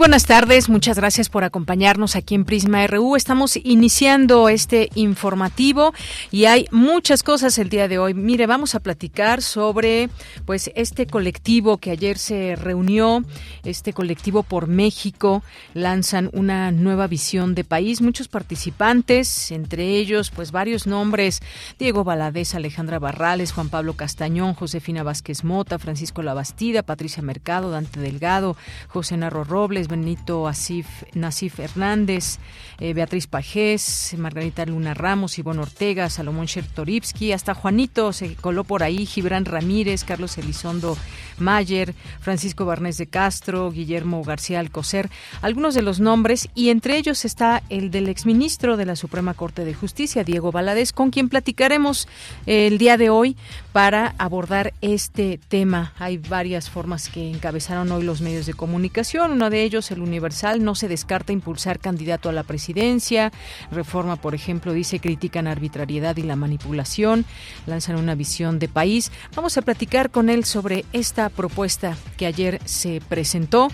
Buenas tardes, muchas gracias por acompañarnos aquí en Prisma RU. Estamos iniciando este informativo y hay muchas cosas el día de hoy. Mire, vamos a platicar sobre pues este colectivo que ayer se reunió, este colectivo por México, lanzan una nueva visión de país, muchos participantes, entre ellos pues varios nombres, Diego Valadez, Alejandra Barrales, Juan Pablo Castañón, Josefina Vázquez Mota, Francisco Labastida, Patricia Mercado, Dante Delgado, José Narro Robles, Benito Asif, Nasif Hernández, eh, Beatriz Pajés, Margarita Luna Ramos, Ivonne Ortega, Salomón Chertorivsky, hasta Juanito se coló por ahí, Gibran Ramírez, Carlos Elizondo Mayer, Francisco Barnés de Castro, Guillermo García Alcocer, algunos de los nombres, y entre ellos está el del exministro de la Suprema Corte de Justicia, Diego Valadez, con quien platicaremos el día de hoy para abordar este tema. Hay varias formas que encabezaron hoy los medios de comunicación, una de ellos el Universal no se descarta impulsar candidato a la presidencia Reforma, por ejemplo, dice critican arbitrariedad y la manipulación, lanzan una visión de país. Vamos a platicar con él sobre esta propuesta que ayer se presentó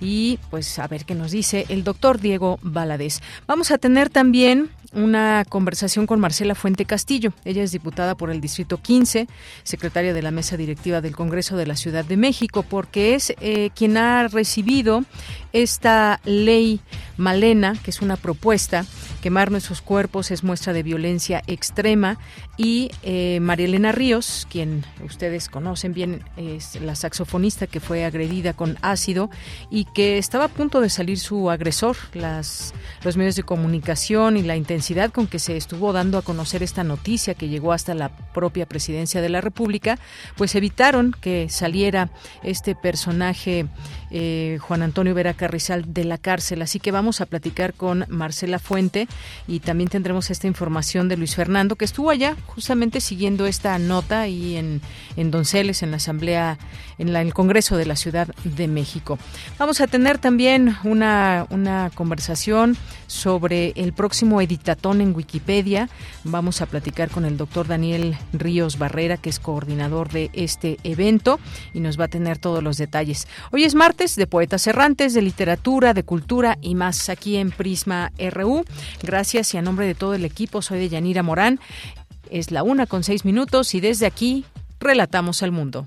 y pues a ver qué nos dice el doctor Diego Valadez. Vamos a tener también una conversación con Marcela Fuente Castillo. Ella es diputada por el Distrito 15, secretaria de la Mesa Directiva del Congreso de la Ciudad de México, porque es eh, quien ha recibido esta ley Malena, que es una propuesta Quemar nuestros cuerpos es muestra de violencia extrema y eh, María Elena Ríos, quien ustedes conocen bien, es la saxofonista que fue agredida con ácido y que estaba a punto de salir su agresor. Las, los medios de comunicación y la intensidad con que se estuvo dando a conocer esta noticia que llegó hasta la propia presidencia de la República, pues evitaron que saliera este personaje eh, Juan Antonio Vera Carrizal de la cárcel. Así que vamos a platicar con Marcela Fuente y también tendremos esta información de Luis Fernando, que estuvo allá justamente siguiendo esta nota y en, en Donceles, en la Asamblea, en el Congreso de la Ciudad de México. Vamos a tener también una, una conversación sobre el próximo editatón en Wikipedia. Vamos a platicar con el doctor Daniel Ríos Barrera, que es coordinador de este evento y nos va a tener todos los detalles. Hoy es martes de Poetas Errantes, de Literatura, de Cultura y más aquí en Prisma RU. Gracias y a nombre de todo el equipo soy de Yanira Morán. Es la una con seis minutos y desde aquí relatamos al mundo.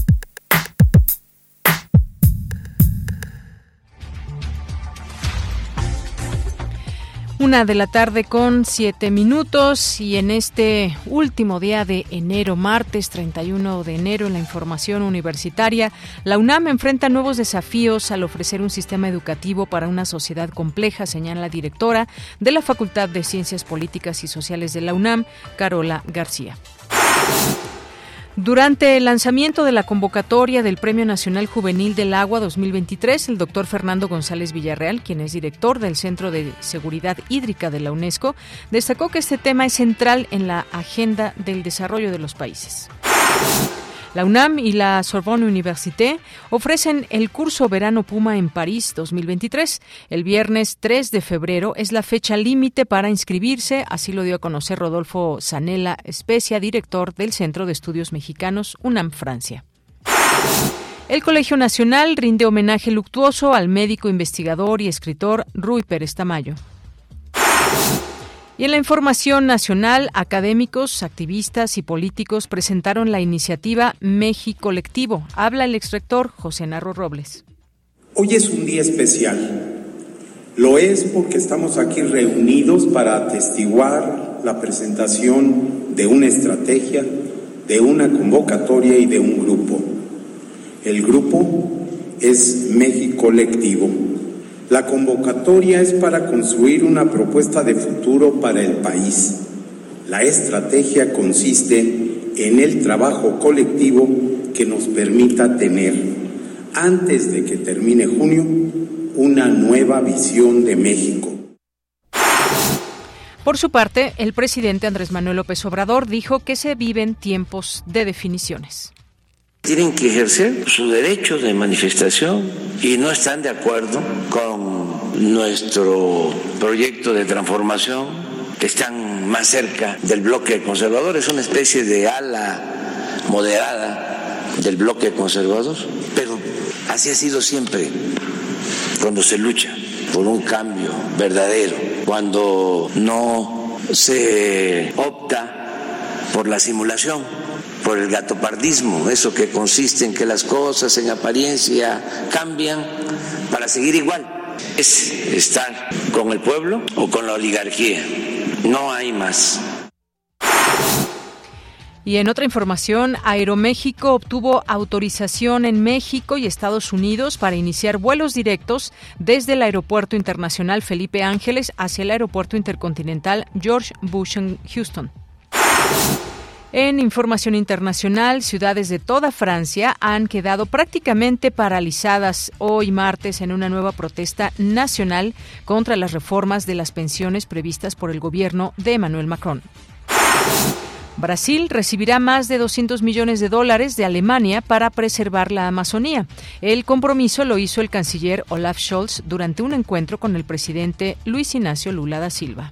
Una de la tarde con siete minutos y en este último día de enero, martes 31 de enero, en la información universitaria, la UNAM enfrenta nuevos desafíos al ofrecer un sistema educativo para una sociedad compleja, señala la directora de la Facultad de Ciencias Políticas y Sociales de la UNAM, Carola García. Durante el lanzamiento de la convocatoria del Premio Nacional Juvenil del Agua 2023, el doctor Fernando González Villarreal, quien es director del Centro de Seguridad Hídrica de la UNESCO, destacó que este tema es central en la agenda del desarrollo de los países. La UNAM y la Sorbonne Université ofrecen el curso Verano Puma en París 2023. El viernes 3 de febrero es la fecha límite para inscribirse, así lo dio a conocer Rodolfo Sanela Especia, director del Centro de Estudios Mexicanos UNAM Francia. El Colegio Nacional rinde homenaje luctuoso al médico investigador y escritor Rui Pérez Tamayo. Y en la información nacional, académicos, activistas y políticos presentaron la iniciativa México Colectivo. Habla el exrector José Narro Robles. Hoy es un día especial. Lo es porque estamos aquí reunidos para atestiguar la presentación de una estrategia de una convocatoria y de un grupo. El grupo es México Colectivo. La convocatoria es para construir una propuesta de futuro para el país. La estrategia consiste en el trabajo colectivo que nos permita tener, antes de que termine junio, una nueva visión de México. Por su parte, el presidente Andrés Manuel López Obrador dijo que se viven tiempos de definiciones. Tienen que ejercer su derecho de manifestación y no están de acuerdo con nuestro proyecto de transformación, que están más cerca del bloque conservador, es una especie de ala moderada del bloque conservador, pero así ha sido siempre cuando se lucha por un cambio verdadero, cuando no se opta por la simulación por el gatopardismo, eso que consiste en que las cosas en apariencia cambian para seguir igual. Es estar con el pueblo o con la oligarquía. No hay más. Y en otra información, Aeroméxico obtuvo autorización en México y Estados Unidos para iniciar vuelos directos desde el Aeropuerto Internacional Felipe Ángeles hacia el Aeropuerto Intercontinental George Bush en Houston. En información internacional, ciudades de toda Francia han quedado prácticamente paralizadas hoy martes en una nueva protesta nacional contra las reformas de las pensiones previstas por el gobierno de Emmanuel Macron. Brasil recibirá más de 200 millones de dólares de Alemania para preservar la Amazonía. El compromiso lo hizo el canciller Olaf Scholz durante un encuentro con el presidente Luis Ignacio Lula da Silva.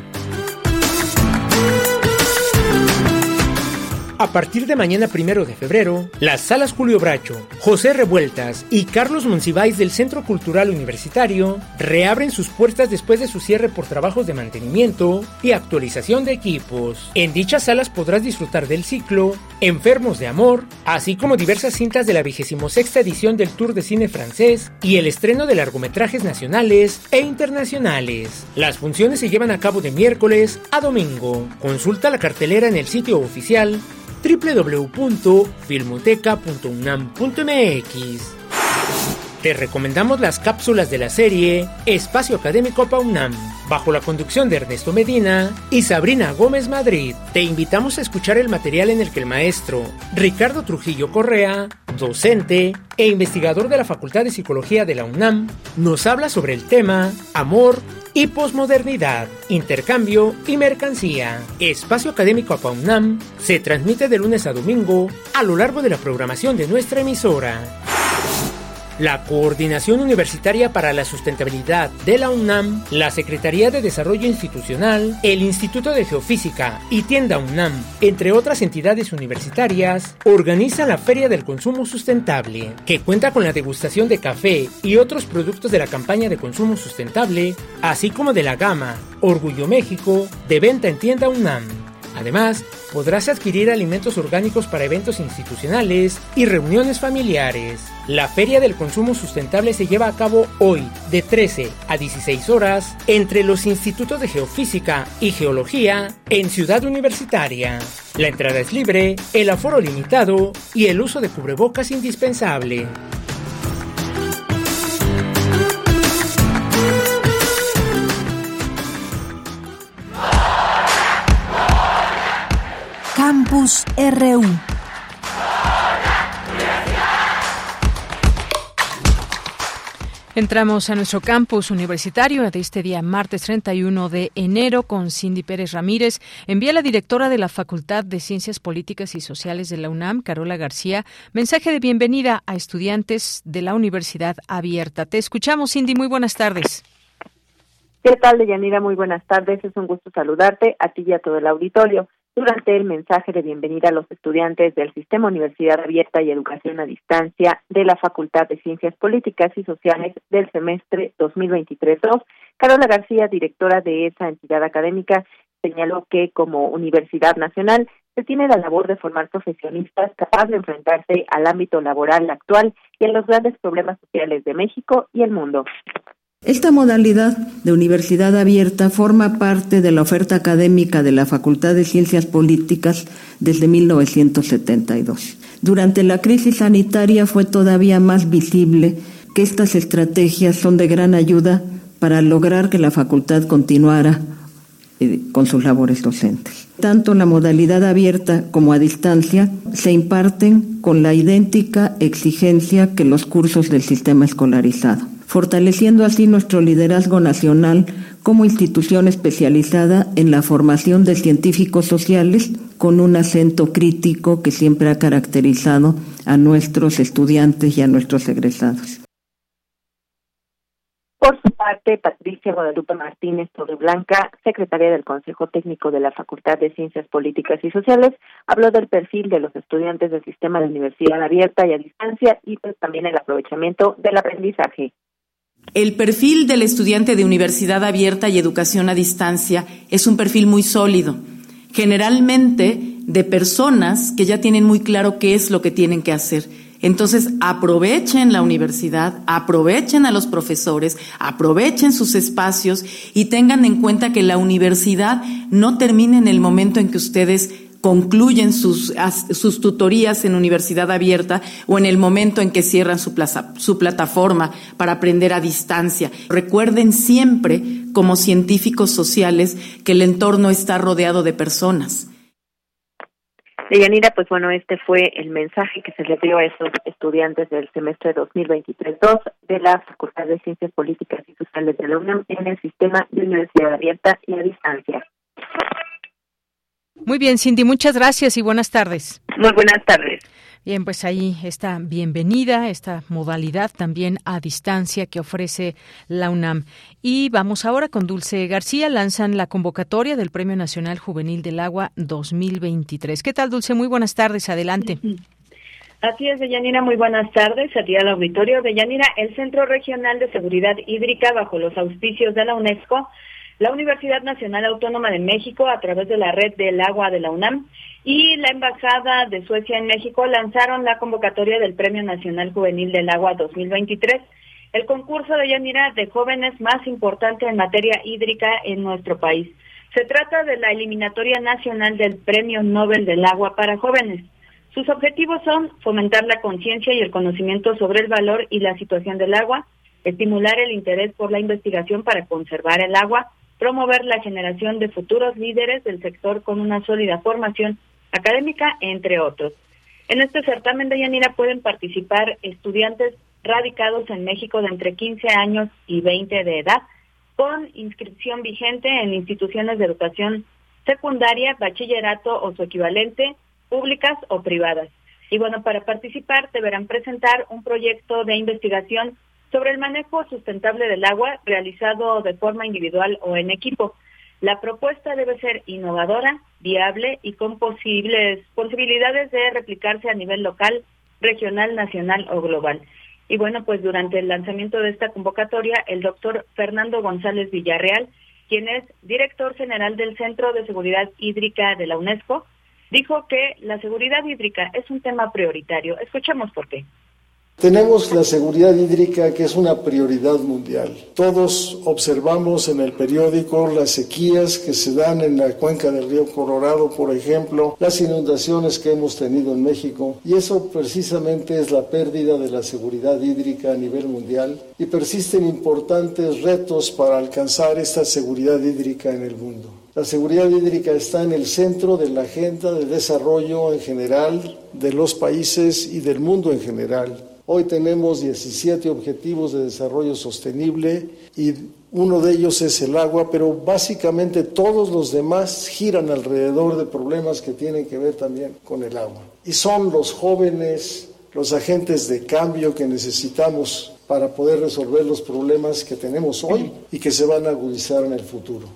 A partir de mañana primero de febrero, las salas Julio Bracho, José Revueltas y Carlos Monsiváis del Centro Cultural Universitario reabren sus puertas después de su cierre por trabajos de mantenimiento y actualización de equipos. En dichas salas podrás disfrutar del ciclo Enfermos de Amor, así como diversas cintas de la 26 edición del Tour de Cine francés y el estreno de largometrajes nacionales e internacionales. Las funciones se llevan a cabo de miércoles a domingo. Consulta la cartelera en el sitio oficial www.filmoteca.unam.mx. Te recomendamos las cápsulas de la serie Espacio Académico PAUNAM, bajo la conducción de Ernesto Medina y Sabrina Gómez Madrid. Te invitamos a escuchar el material en el que el maestro Ricardo Trujillo Correa, docente e investigador de la Facultad de Psicología de la UNAM, nos habla sobre el tema Amor y posmodernidad, intercambio y mercancía. Espacio Académico APAUNAM se transmite de lunes a domingo a lo largo de la programación de nuestra emisora. La Coordinación Universitaria para la Sustentabilidad de la UNAM, la Secretaría de Desarrollo Institucional, el Instituto de Geofísica y Tienda UNAM, entre otras entidades universitarias, organizan la Feria del Consumo Sustentable, que cuenta con la degustación de café y otros productos de la campaña de consumo sustentable, así como de la gama Orgullo México de venta en Tienda UNAM. Además, podrás adquirir alimentos orgánicos para eventos institucionales y reuniones familiares. La Feria del Consumo Sustentable se lleva a cabo hoy, de 13 a 16 horas, entre los institutos de Geofísica y Geología en Ciudad Universitaria. La entrada es libre, el aforo limitado y el uso de cubrebocas indispensable. Campus RU. Entramos a nuestro campus universitario de este día, martes 31 de enero, con Cindy Pérez Ramírez. Envía la directora de la Facultad de Ciencias Políticas y Sociales de la UNAM, Carola García, mensaje de bienvenida a estudiantes de la Universidad Abierta. Te escuchamos, Cindy. Muy buenas tardes. ¿Qué tal, Deyanira? Muy buenas tardes. Es un gusto saludarte a ti y a todo el auditorio durante el mensaje de bienvenida a los estudiantes del Sistema Universidad Abierta y Educación a Distancia de la Facultad de Ciencias Políticas y Sociales del semestre 2023-2, Carola García, directora de esa entidad académica, señaló que como Universidad Nacional se tiene la labor de formar profesionistas capaces de enfrentarse al ámbito laboral actual y a los grandes problemas sociales de México y el mundo. Esta modalidad de universidad abierta forma parte de la oferta académica de la Facultad de Ciencias Políticas desde 1972. Durante la crisis sanitaria fue todavía más visible que estas estrategias son de gran ayuda para lograr que la facultad continuara eh, con sus labores docentes. Tanto la modalidad abierta como a distancia se imparten con la idéntica exigencia que los cursos del sistema escolarizado, fortaleciendo así nuestro liderazgo nacional como institución especializada en la formación de científicos sociales con un acento crítico que siempre ha caracterizado a nuestros estudiantes y a nuestros egresados. Por su parte, Patricia Guadalupe Martínez Torreblanca, secretaria del Consejo Técnico de la Facultad de Ciencias Políticas y Sociales, habló del perfil de los estudiantes del sistema de universidad abierta y a distancia y pues, también el aprovechamiento del aprendizaje. El perfil del estudiante de universidad abierta y educación a distancia es un perfil muy sólido, generalmente de personas que ya tienen muy claro qué es lo que tienen que hacer. Entonces, aprovechen la universidad, aprovechen a los profesores, aprovechen sus espacios y tengan en cuenta que la universidad no termina en el momento en que ustedes concluyen sus, sus tutorías en universidad abierta o en el momento en que cierran su, su plataforma para aprender a distancia. Recuerden siempre, como científicos sociales, que el entorno está rodeado de personas Deyanira, pues bueno, este fue el mensaje que se le dio a esos estudiantes del semestre 2023-2 de la Facultad de Ciencias Políticas y Sociales de la UNAM en el sistema de universidad abierta y a distancia. Muy bien, Cindy, muchas gracias y buenas tardes. Muy buenas tardes. Bien, pues ahí está bienvenida, esta modalidad también a distancia que ofrece la UNAM. Y vamos ahora con Dulce García, lanzan la convocatoria del Premio Nacional Juvenil del Agua 2023. ¿Qué tal, Dulce? Muy buenas tardes, adelante. Así es, Deyanira, muy buenas tardes. A ti al auditorio. Deyanira, el Centro Regional de Seguridad Hídrica, bajo los auspicios de la UNESCO, la Universidad Nacional Autónoma de México, a través de la Red del Agua de la UNAM, y la Embajada de Suecia en México lanzaron la convocatoria del Premio Nacional Juvenil del Agua 2023, el concurso de Yanira de jóvenes más importante en materia hídrica en nuestro país. Se trata de la eliminatoria nacional del Premio Nobel del Agua para jóvenes. Sus objetivos son fomentar la conciencia y el conocimiento sobre el valor y la situación del agua, estimular el interés por la investigación para conservar el agua, promover la generación de futuros líderes del sector con una sólida formación académica, entre otros. En este certamen de Yanira pueden participar estudiantes radicados en México de entre 15 años y 20 de edad, con inscripción vigente en instituciones de educación secundaria, bachillerato o su equivalente, públicas o privadas. Y bueno, para participar deberán presentar un proyecto de investigación sobre el manejo sustentable del agua realizado de forma individual o en equipo. La propuesta debe ser innovadora, viable y con posibles posibilidades de replicarse a nivel local, regional, nacional o global. Y bueno, pues durante el lanzamiento de esta convocatoria, el doctor Fernando González Villarreal, quien es director general del Centro de Seguridad Hídrica de la UNESCO, dijo que la seguridad hídrica es un tema prioritario. Escuchemos por qué. Tenemos la seguridad hídrica que es una prioridad mundial. Todos observamos en el periódico las sequías que se dan en la cuenca del río Colorado, por ejemplo, las inundaciones que hemos tenido en México y eso precisamente es la pérdida de la seguridad hídrica a nivel mundial y persisten importantes retos para alcanzar esta seguridad hídrica en el mundo. La seguridad hídrica está en el centro de la agenda de desarrollo en general de los países y del mundo en general. Hoy tenemos 17 objetivos de desarrollo sostenible y uno de ellos es el agua, pero básicamente todos los demás giran alrededor de problemas que tienen que ver también con el agua. Y son los jóvenes, los agentes de cambio que necesitamos para poder resolver los problemas que tenemos hoy y que se van a agudizar en el futuro.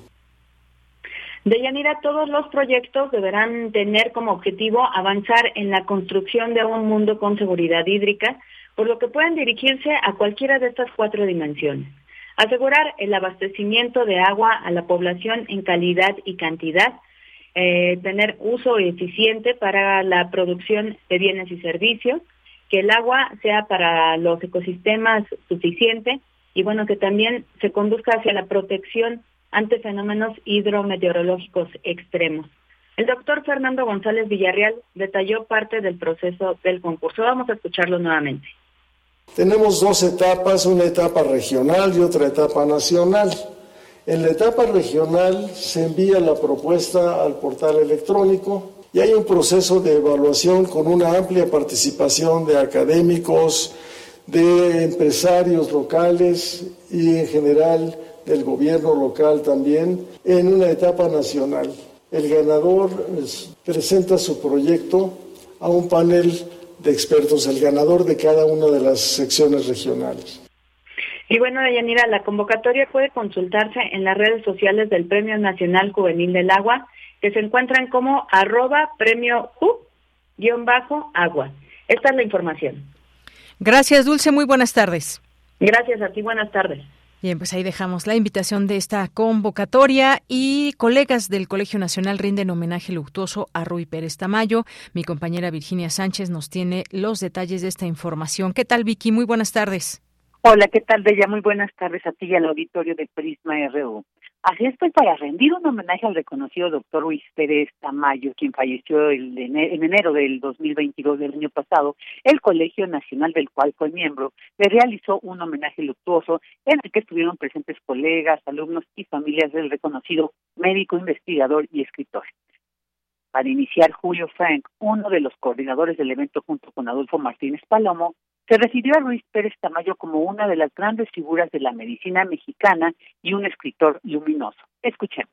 Deyanira, todos los proyectos deberán tener como objetivo avanzar en la construcción de un mundo con seguridad hídrica, por lo que pueden dirigirse a cualquiera de estas cuatro dimensiones. Asegurar el abastecimiento de agua a la población en calidad y cantidad, eh, tener uso eficiente para la producción de bienes y servicios, que el agua sea para los ecosistemas suficiente, y bueno, que también se conduzca hacia la protección ante fenómenos hidrometeorológicos extremos. El doctor Fernando González Villarreal detalló parte del proceso del concurso. Vamos a escucharlo nuevamente. Tenemos dos etapas, una etapa regional y otra etapa nacional. En la etapa regional se envía la propuesta al portal electrónico y hay un proceso de evaluación con una amplia participación de académicos, de empresarios locales y en general del gobierno local también en una etapa nacional. El ganador presenta su proyecto a un panel de expertos, el ganador de cada una de las secciones regionales. Y bueno, Deyanira, la convocatoria puede consultarse en las redes sociales del Premio Nacional Juvenil del Agua, que se encuentran como arroba premio U-agua. Esta es la información. Gracias, Dulce. Muy buenas tardes. Gracias a ti. Buenas tardes. Bien, pues ahí dejamos la invitación de esta convocatoria y colegas del Colegio Nacional rinden homenaje luctuoso a Rui Pérez Tamayo. Mi compañera Virginia Sánchez nos tiene los detalles de esta información. ¿Qué tal, Vicky? Muy buenas tardes. Hola, ¿qué tal, Bella? Muy buenas tardes a ti y al auditorio de Prisma RU. Así es, pues para rendir un homenaje al reconocido doctor Luis Pérez Tamayo, quien falleció en enero del 2022 del año pasado, el Colegio Nacional del cual fue miembro le realizó un homenaje luctuoso en el que estuvieron presentes colegas, alumnos y familias del reconocido médico, investigador y escritor. Para iniciar, Julio Frank, uno de los coordinadores del evento junto con Adolfo Martínez Palomo, se refirió a Luis Pérez Tamayo como una de las grandes figuras de la medicina mexicana y un escritor luminoso. Escuchemos.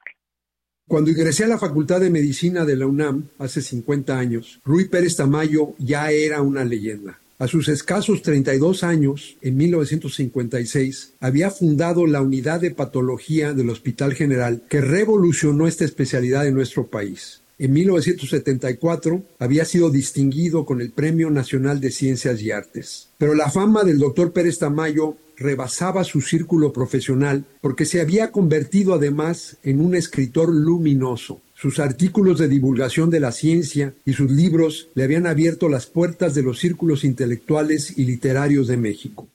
Cuando ingresé a la Facultad de Medicina de la UNAM hace 50 años, Rui Pérez Tamayo ya era una leyenda. A sus escasos 32 años, en 1956, había fundado la unidad de patología del Hospital General que revolucionó esta especialidad en nuestro país. En 1974 había sido distinguido con el Premio Nacional de Ciencias y Artes. Pero la fama del doctor Pérez Tamayo rebasaba su círculo profesional porque se había convertido además en un escritor luminoso. Sus artículos de divulgación de la ciencia y sus libros le habían abierto las puertas de los círculos intelectuales y literarios de México.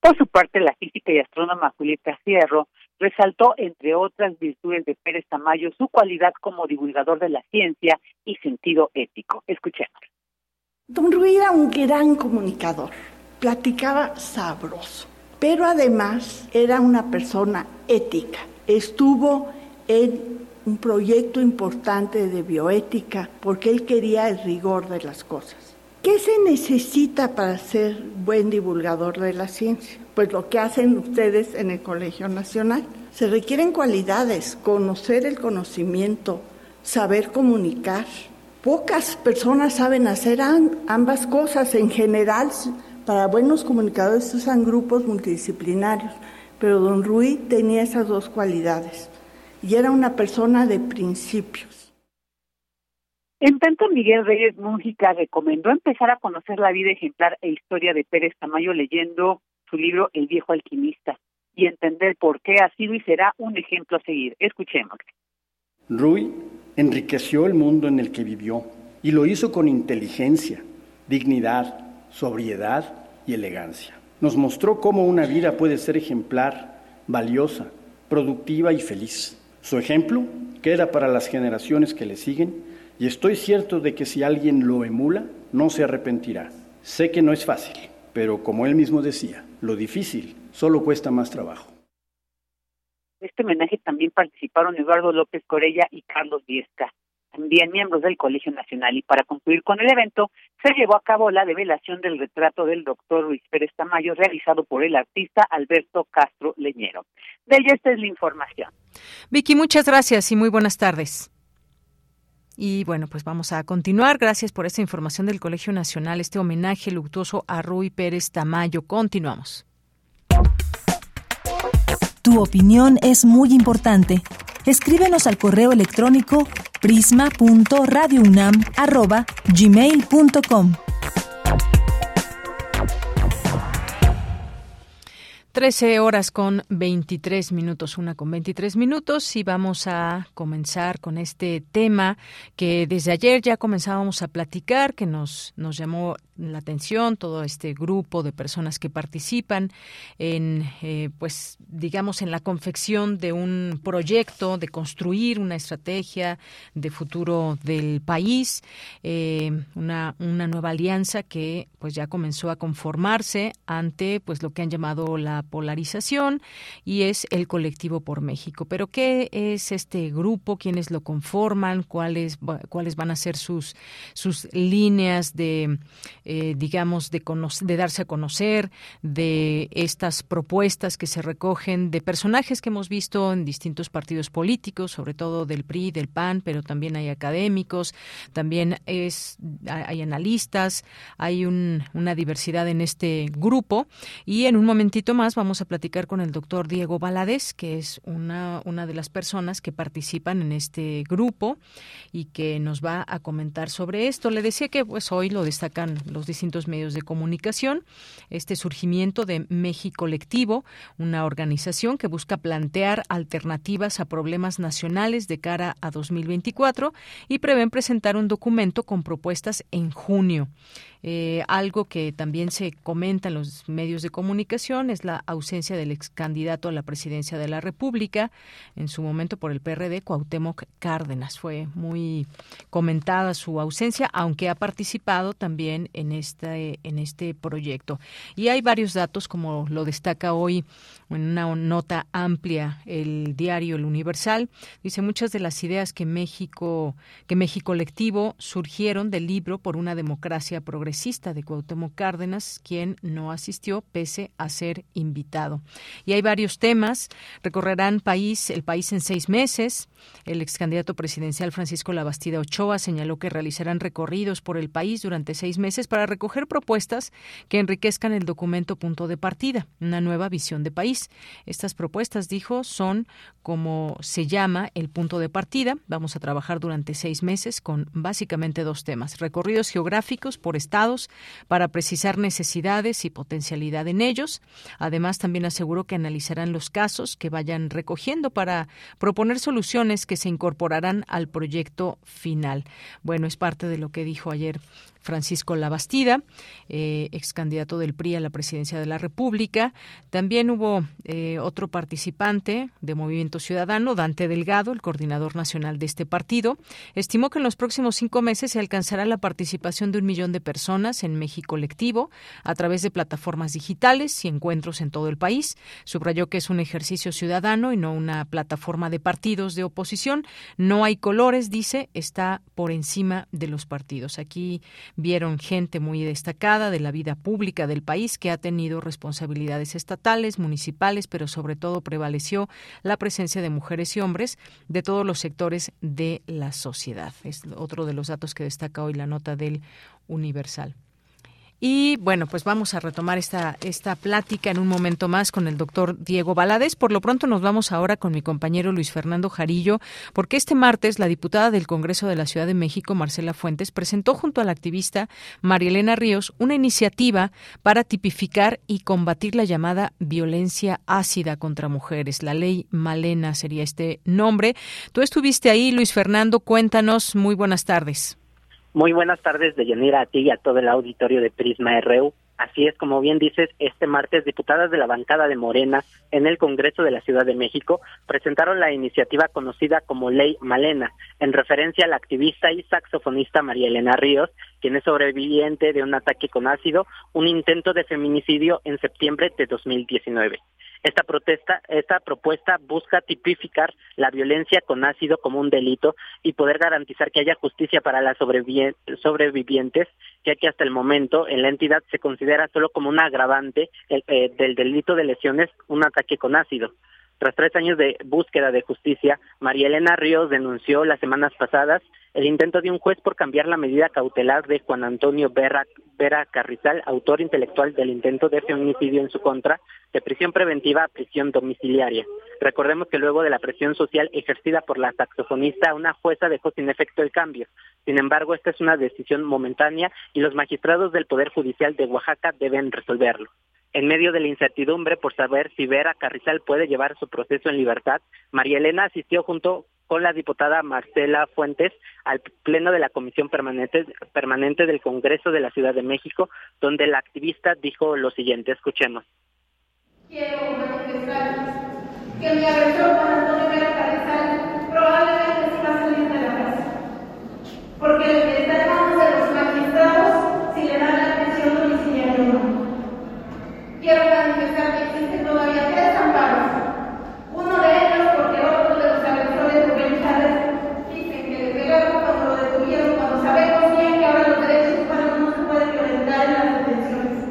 Por su parte, la física y astrónoma Julieta Fierro resaltó, entre otras virtudes de Pérez Tamayo, su cualidad como divulgador de la ciencia y sentido ético. Escuchemos. Don Rui era un gran comunicador, platicaba sabroso, pero además era una persona ética. Estuvo en un proyecto importante de bioética porque él quería el rigor de las cosas. ¿Qué se necesita para ser buen divulgador de la ciencia? Pues lo que hacen ustedes en el Colegio Nacional. Se requieren cualidades, conocer el conocimiento, saber comunicar. Pocas personas saben hacer ambas cosas. En general, para buenos comunicadores se usan grupos multidisciplinarios, pero don Rui tenía esas dos cualidades y era una persona de principios. En tanto, Miguel Reyes Mújica recomendó empezar a conocer la vida ejemplar e historia de Pérez Tamayo leyendo su libro El viejo alquimista y entender por qué ha sido y será un ejemplo a seguir. Escuchemos. Rui enriqueció el mundo en el que vivió y lo hizo con inteligencia, dignidad, sobriedad y elegancia. Nos mostró cómo una vida puede ser ejemplar, valiosa, productiva y feliz. Su ejemplo queda para las generaciones que le siguen y estoy cierto de que si alguien lo emula, no se arrepentirá. Sé que no es fácil, pero como él mismo decía, lo difícil solo cuesta más trabajo. este homenaje también participaron Eduardo López Corella y Carlos Viesca, también miembros del Colegio Nacional. Y para concluir con el evento, se llevó a cabo la develación del retrato del doctor Luis Pérez Tamayo, realizado por el artista Alberto Castro Leñero. De ella esta es la información. Vicky, muchas gracias y muy buenas tardes. Y bueno, pues vamos a continuar. Gracias por esta información del Colegio Nacional, este homenaje luctuoso a Rui Pérez Tamayo. Continuamos. Tu opinión es muy importante. Escríbenos al correo electrónico prisma.radiounam@gmail.com. 13 horas con 23 minutos, una con 23 minutos y vamos a comenzar con este tema que desde ayer ya comenzábamos a platicar, que nos, nos llamó la atención todo este grupo de personas que participan en, eh, pues, digamos, en la confección de un proyecto, de construir una estrategia de futuro del país, eh, una, una nueva alianza que, pues, ya comenzó a conformarse ante, pues, lo que han llamado la polarización y es el colectivo por México. Pero ¿qué es este grupo? ¿Quiénes lo conforman? ¿Cuáles, cuáles van a ser sus, sus líneas de eh, digamos, de, de darse a conocer, de estas propuestas que se recogen de personajes que hemos visto en distintos partidos políticos, sobre todo del PRI, del PAN, pero también hay académicos, también es, hay analistas, hay una diversidad en este grupo. Y en un momentito más vamos a platicar con el doctor Diego Valadez, que es una, una de las personas que participan en este grupo y que nos va a comentar sobre esto. Le decía que pues hoy lo destacan los distintos medios de comunicación, este surgimiento de México Colectivo, una organización que busca plantear alternativas a problemas nacionales de cara a 2024 y prevén presentar un documento con propuestas en junio. Eh, algo que también se comenta en los medios de comunicación es la ausencia del ex candidato a la presidencia de la República, en su momento por el PRD, Cuauhtémoc Cárdenas. Fue muy comentada su ausencia, aunque ha participado también en este, en este proyecto. Y hay varios datos, como lo destaca hoy en una nota amplia el diario El Universal. Dice muchas de las ideas que México, que México Colectivo surgieron del libro por una democracia progresiva de Cuauhtémoc Cárdenas, quien no asistió pese a ser invitado. Y hay varios temas. Recorrerán país, el país en seis meses. El ex candidato presidencial Francisco Labastida Ochoa señaló que realizarán recorridos por el país durante seis meses para recoger propuestas que enriquezcan el documento punto de partida, una nueva visión de país. Estas propuestas, dijo, son como se llama el punto de partida. Vamos a trabajar durante seis meses con básicamente dos temas: recorridos geográficos por estado para precisar necesidades y potencialidad en ellos. Además, también aseguró que analizarán los casos que vayan recogiendo para proponer soluciones que se incorporarán al proyecto final. Bueno, es parte de lo que dijo ayer Francisco Labastida, eh, ex candidato del PRI a la presidencia de la República. También hubo eh, otro participante de Movimiento Ciudadano, Dante Delgado, el coordinador nacional de este partido. Estimó que en los próximos cinco meses se alcanzará la participación de un millón de personas en México Colectivo a través de plataformas digitales y encuentros en todo el país. Subrayó que es un ejercicio ciudadano y no una plataforma de partidos de oposición. No hay colores, dice, está por encima de los partidos. Aquí vieron gente muy destacada de la vida pública del país que ha tenido responsabilidades estatales, municipales, pero sobre todo prevaleció la presencia de mujeres y hombres de todos los sectores de la sociedad. Es otro de los datos que destaca hoy la nota del Universal. Y bueno, pues vamos a retomar esta, esta plática en un momento más con el doctor Diego Balades. Por lo pronto nos vamos ahora con mi compañero Luis Fernando Jarillo, porque este martes la diputada del Congreso de la Ciudad de México, Marcela Fuentes, presentó junto a la activista María Elena Ríos una iniciativa para tipificar y combatir la llamada violencia ácida contra mujeres. La ley Malena sería este nombre. Tú estuviste ahí, Luis Fernando, cuéntanos. Muy buenas tardes. Muy buenas tardes, Deyanira, a ti y a todo el auditorio de Prisma RU. Así es, como bien dices, este martes diputadas de la bancada de Morena en el Congreso de la Ciudad de México presentaron la iniciativa conocida como Ley Malena, en referencia a la activista y saxofonista María Elena Ríos, quien es sobreviviente de un ataque con ácido, un intento de feminicidio en septiembre de 2019. Esta protesta, esta propuesta busca tipificar la violencia con ácido como un delito y poder garantizar que haya justicia para las sobrevivientes, ya que hasta el momento en la entidad se considera solo como un agravante eh, del delito de lesiones un ataque con ácido. Tras tres años de búsqueda de justicia, María Elena Ríos denunció las semanas pasadas el intento de un juez por cambiar la medida cautelar de Juan Antonio Vera, Carrizal, autor intelectual del intento de feminicidio en su contra, de prisión preventiva a prisión domiciliaria. Recordemos que luego de la presión social ejercida por la saxofonista, una jueza dejó sin efecto el cambio. Sin embargo, esta es una decisión momentánea y los magistrados del Poder Judicial de Oaxaca deben resolverlo. En medio de la incertidumbre por saber si Vera Carrizal puede llevar su proceso en libertad, María Elena asistió junto con la diputada Marcela Fuentes al pleno de la Comisión Permanente, Permanente del Congreso de la Ciudad de México, donde la activista dijo lo siguiente, escuchemos. Quiero manifestarles que mi agresor Juan Antonio Vera Carrizal probablemente sí va a salir de la casa, porque está en manos de los magistrados si le dan la atención domiciliaria o no. Quiero manifestar que existen todavía tres amparos, uno de ellos porque otros de los agresores organizados dicen que le pegaron cuando lo detuvieron, cuando sabemos bien que ahora los derechos humanos no se pueden violentar en las detenciones.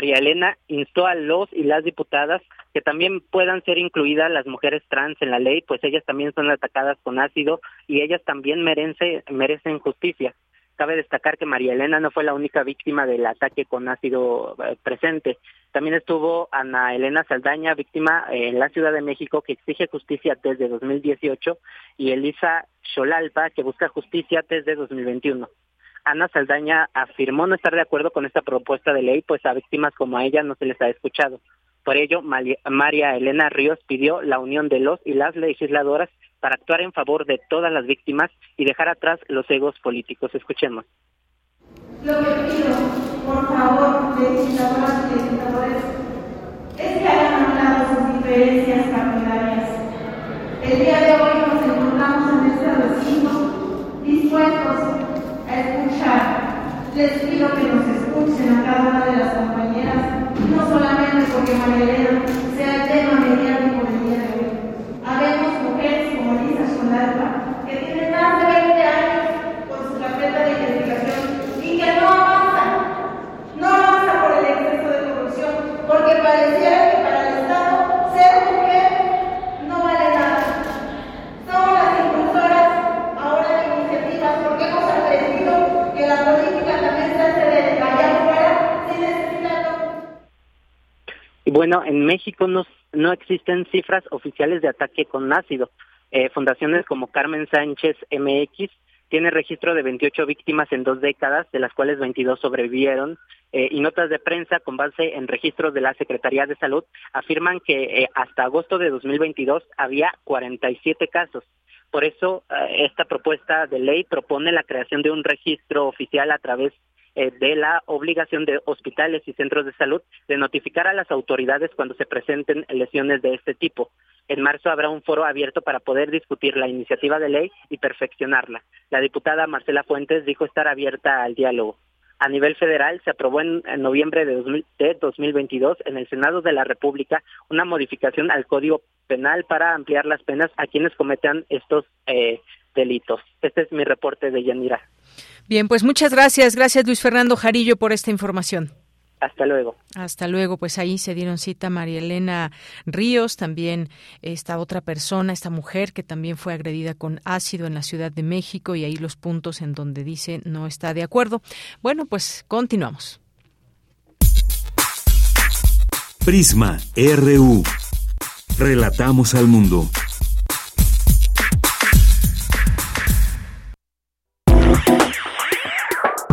María Elena instó a los y las diputadas que también puedan ser incluidas las mujeres trans en la ley, pues ellas también son atacadas con ácido y ellas también merece, merecen justicia. Cabe destacar que María Elena no fue la única víctima del ataque con ácido eh, presente. También estuvo Ana Elena Saldaña, víctima eh, en la Ciudad de México, que exige justicia desde 2018, y Elisa Xolalpa, que busca justicia desde 2021. Ana Saldaña afirmó no estar de acuerdo con esta propuesta de ley, pues a víctimas como a ella no se les ha escuchado. Por ello, María Elena Ríos pidió la unión de los y las legisladoras para actuar en favor de todas las víctimas y dejar atrás los egos políticos. Escuchemos. Lo que pido, por favor, legisladoras y legisladores, es que hagan a diferencias partidarias. El día de hoy nos encontramos en este recinto dispuestos a escuchar. Les pido que nos escuchen a cada una de las compañeras, no solamente porque María Elena sea el tema mediático del día de hoy. Habemos mujeres como Lisa Solalpa, que tienen más de 20 años con su carpeta de investigación y que no avanza, no avanza por el exceso de corrupción, porque pareciera que para el Estado ser mujer no vale nada. Somos las impulsoras ahora de iniciativas porque hemos aprendido que la política también se hace de allá afuera sin necesitarlo. Bueno, en México no, no existen cifras oficiales de ataque con ácido. Eh, fundaciones como Carmen Sánchez MX tiene registro de 28 víctimas en dos décadas, de las cuales 22 sobrevivieron, eh, y notas de prensa con base en registros de la Secretaría de Salud afirman que eh, hasta agosto de 2022 había 47 casos. Por eso, esta propuesta de ley propone la creación de un registro oficial a través eh, de la obligación de hospitales y centros de salud de notificar a las autoridades cuando se presenten lesiones de este tipo. En marzo habrá un foro abierto para poder discutir la iniciativa de ley y perfeccionarla. La diputada Marcela Fuentes dijo estar abierta al diálogo. A nivel federal se aprobó en, noviembre de, 2000 de 2022 en el Senado de la República una modificación al Código Penal para ampliar las penas a quienes cometan estos eh, delitos. Este es mi reporte de Yanira. Bien, pues muchas gracias. Gracias Luis Fernando Jarillo por esta información. Hasta luego. Hasta luego. Pues ahí se dieron cita María Elena Ríos, también esta otra persona, esta mujer que también fue agredida con ácido en la Ciudad de México y ahí los puntos en donde dice no está de acuerdo. Bueno, pues continuamos. Prisma RU. Relatamos al mundo.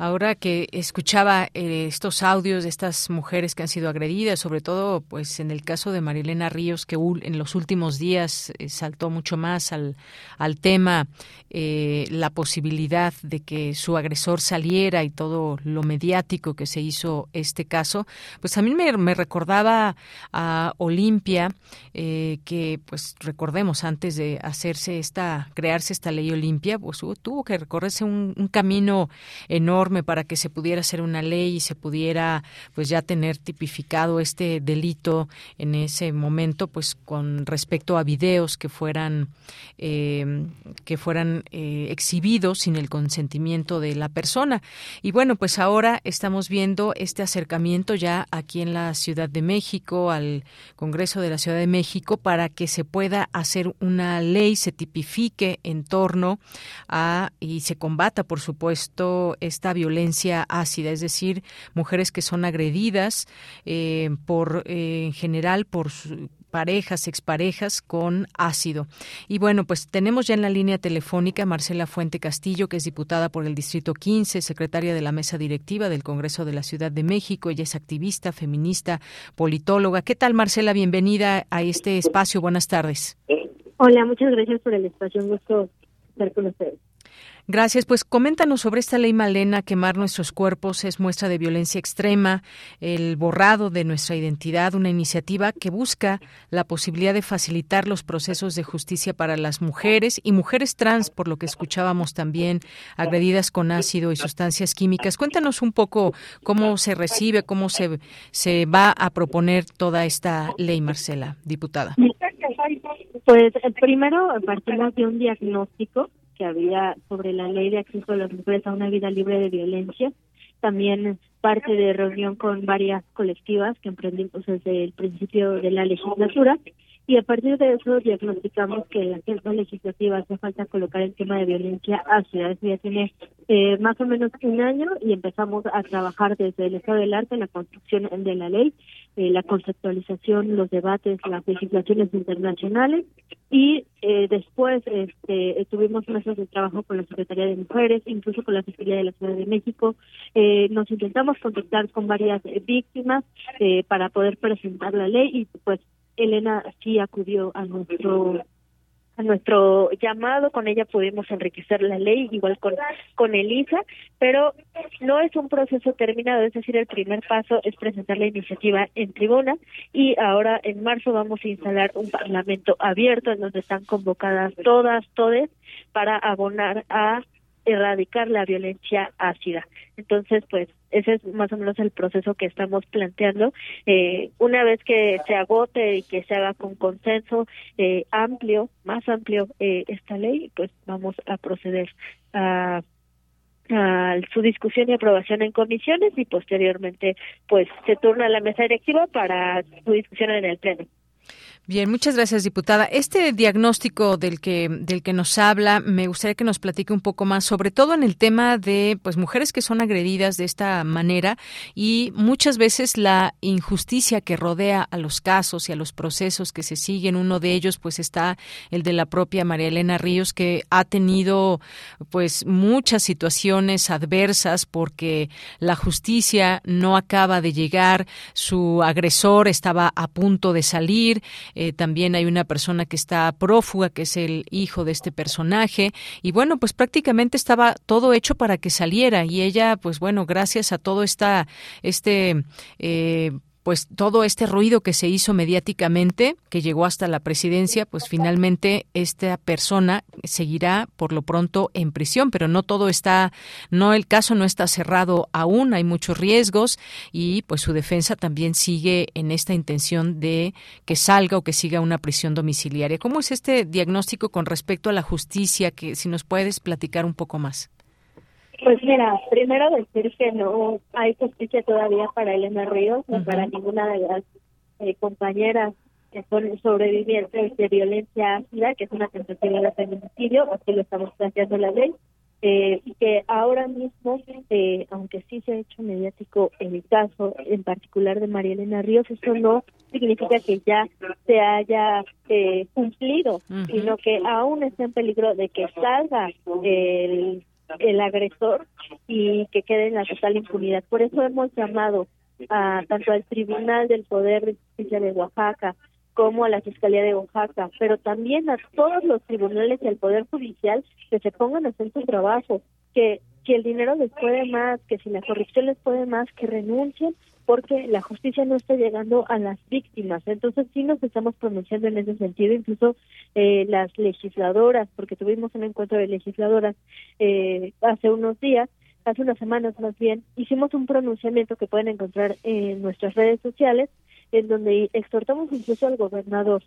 Ahora que escuchaba eh, estos audios de estas mujeres que han sido agredidas, sobre todo pues en el caso de Marilena Ríos, que en los últimos días eh, saltó mucho más al, al tema eh, la posibilidad de que su agresor saliera y todo lo mediático que se hizo este caso, pues a mí me, me recordaba a Olimpia, que pues recordemos antes de hacerse esta, crearse esta ley Olimpia, pues tuvo que recorrerse un, un camino enorme para que se pudiera hacer una ley y se pudiera pues ya tener tipificado este delito en ese momento pues con respecto a videos que fueran eh, que fueran eh, exhibidos sin el consentimiento de la persona. Y bueno pues ahora estamos viendo este acercamiento ya aquí en la Ciudad de México al Congreso de la Ciudad de México para que se pueda hacer una ley se tipifique en torno a y se combata por supuesto esta violencia ácida, es decir, mujeres que son agredidas eh, por, eh, en general, por parejas, exparejas con ácido. Y bueno, pues tenemos ya en la línea telefónica Marcela Fuente Castillo, que es diputada por el Distrito 15, secretaria de la mesa directiva del Congreso de la Ciudad de México. Ella es activista, feminista, politóloga. ¿Qué tal, Marcela? Bienvenida a este espacio. Buenas tardes. Hola, muchas gracias por el espacio. Un gusto estar con ustedes. Gracias. Pues coméntanos sobre esta ley Malena, quemar nuestros cuerpos es muestra de violencia extrema, el borrado de nuestra identidad, una iniciativa que busca la posibilidad de facilitar los procesos de justicia para las mujeres y mujeres trans, por lo que escuchábamos también, agredidas con ácido y sustancias químicas. Cuéntanos un poco cómo se recibe, cómo se, se va a proponer toda esta ley, Marcela, diputada. Pues primero partimos de un diagnóstico que había sobre la ley de acceso de las mujeres a una vida libre de violencia. También parte de reunión con varias colectivas que emprendimos desde el principio de la legislatura y a partir de eso diagnosticamos que en la agenda legislativa hace falta colocar el tema de violencia ácida. Eso ya tiene eh, más o menos un año y empezamos a trabajar desde el estado del arte, la construcción de la ley, eh, la conceptualización, los debates, las legislaciones internacionales y eh, después este, tuvimos meses de trabajo con la Secretaría de Mujeres, incluso con la Fiscalía de la Ciudad de México. nos intentamos contactar con varias víctimas para poder presentar la ley y pues Elena sí acudió a nuestro a nuestro llamado, con ella pudimos enriquecer la ley, igual con, Elisa, pero no es un proceso terminado, es decir, el primer paso es presentar la iniciativa en tribuna y ahora en marzo vamos a instalar un parlamento abierto en donde están convocadas todas, todes, para abonar a erradicar la violencia ácida. Entonces, pues ese es más o menos el proceso que estamos planteando. Eh, una vez que se agote y que se haga con consenso eh, amplio, más amplio eh, esta ley, pues vamos a proceder a a su discusión y aprobación en comisiones y posteriormente pues se turna a la mesa directiva para su discusión en el pleno. Bien, muchas gracias, diputada. Este diagnóstico del que del que nos habla, me gustaría que nos platique un poco más, sobre todo en el tema de pues mujeres que son agredidas de esta manera y muchas veces la injusticia que rodea a los casos y a los procesos que se siguen. Uno de ellos, pues, está el de la propia María Elena Ríos, que ha tenido pues muchas situaciones adversas porque la justicia no acaba de llegar, su agresor estaba a punto de salir eh, también hay una persona que está prófuga, que es el hijo de este personaje. Y bueno, pues prácticamente estaba todo hecho para que saliera. Y ella, pues bueno, gracias a todo esta, este eh, pues todo este ruido que se hizo mediáticamente, que llegó hasta la presidencia, pues finalmente esta persona seguirá por lo pronto en prisión, pero no todo está, no el caso no está cerrado aún, hay muchos riesgos y pues su defensa también sigue en esta intención de que salga o que siga una prisión domiciliaria. ¿Cómo es este diagnóstico con respecto a la justicia? Que si nos puedes platicar un poco más. Pues mira, primero decir que no hay justicia todavía para Elena Ríos ni para ninguna de las eh, compañeras que son sobrevivientes de violencia ácida, que es una tentativa de feminicidio, así lo estamos planteando la ley, eh, y que ahora mismo, eh, aunque sí se ha hecho mediático el caso en particular de María Elena Ríos, eso no significa que ya se haya eh, cumplido, sino que aún está en peligro de que salga el el agresor y que quede en la total impunidad. Por eso hemos llamado a tanto al Tribunal del Poder de Justicia de Oaxaca como a la Fiscalía de Oaxaca, pero también a todos los tribunales y al Poder Judicial que se pongan a hacer su trabajo, que si el dinero les puede más, que si la corrupción les puede más, que renuncien porque la justicia no está llegando a las víctimas. Entonces sí nos estamos pronunciando en ese sentido, incluso eh, las legisladoras, porque tuvimos un encuentro de legisladoras eh, hace unos días, hace unas semanas más bien, hicimos un pronunciamiento que pueden encontrar en nuestras redes sociales, en donde exhortamos incluso al gobernador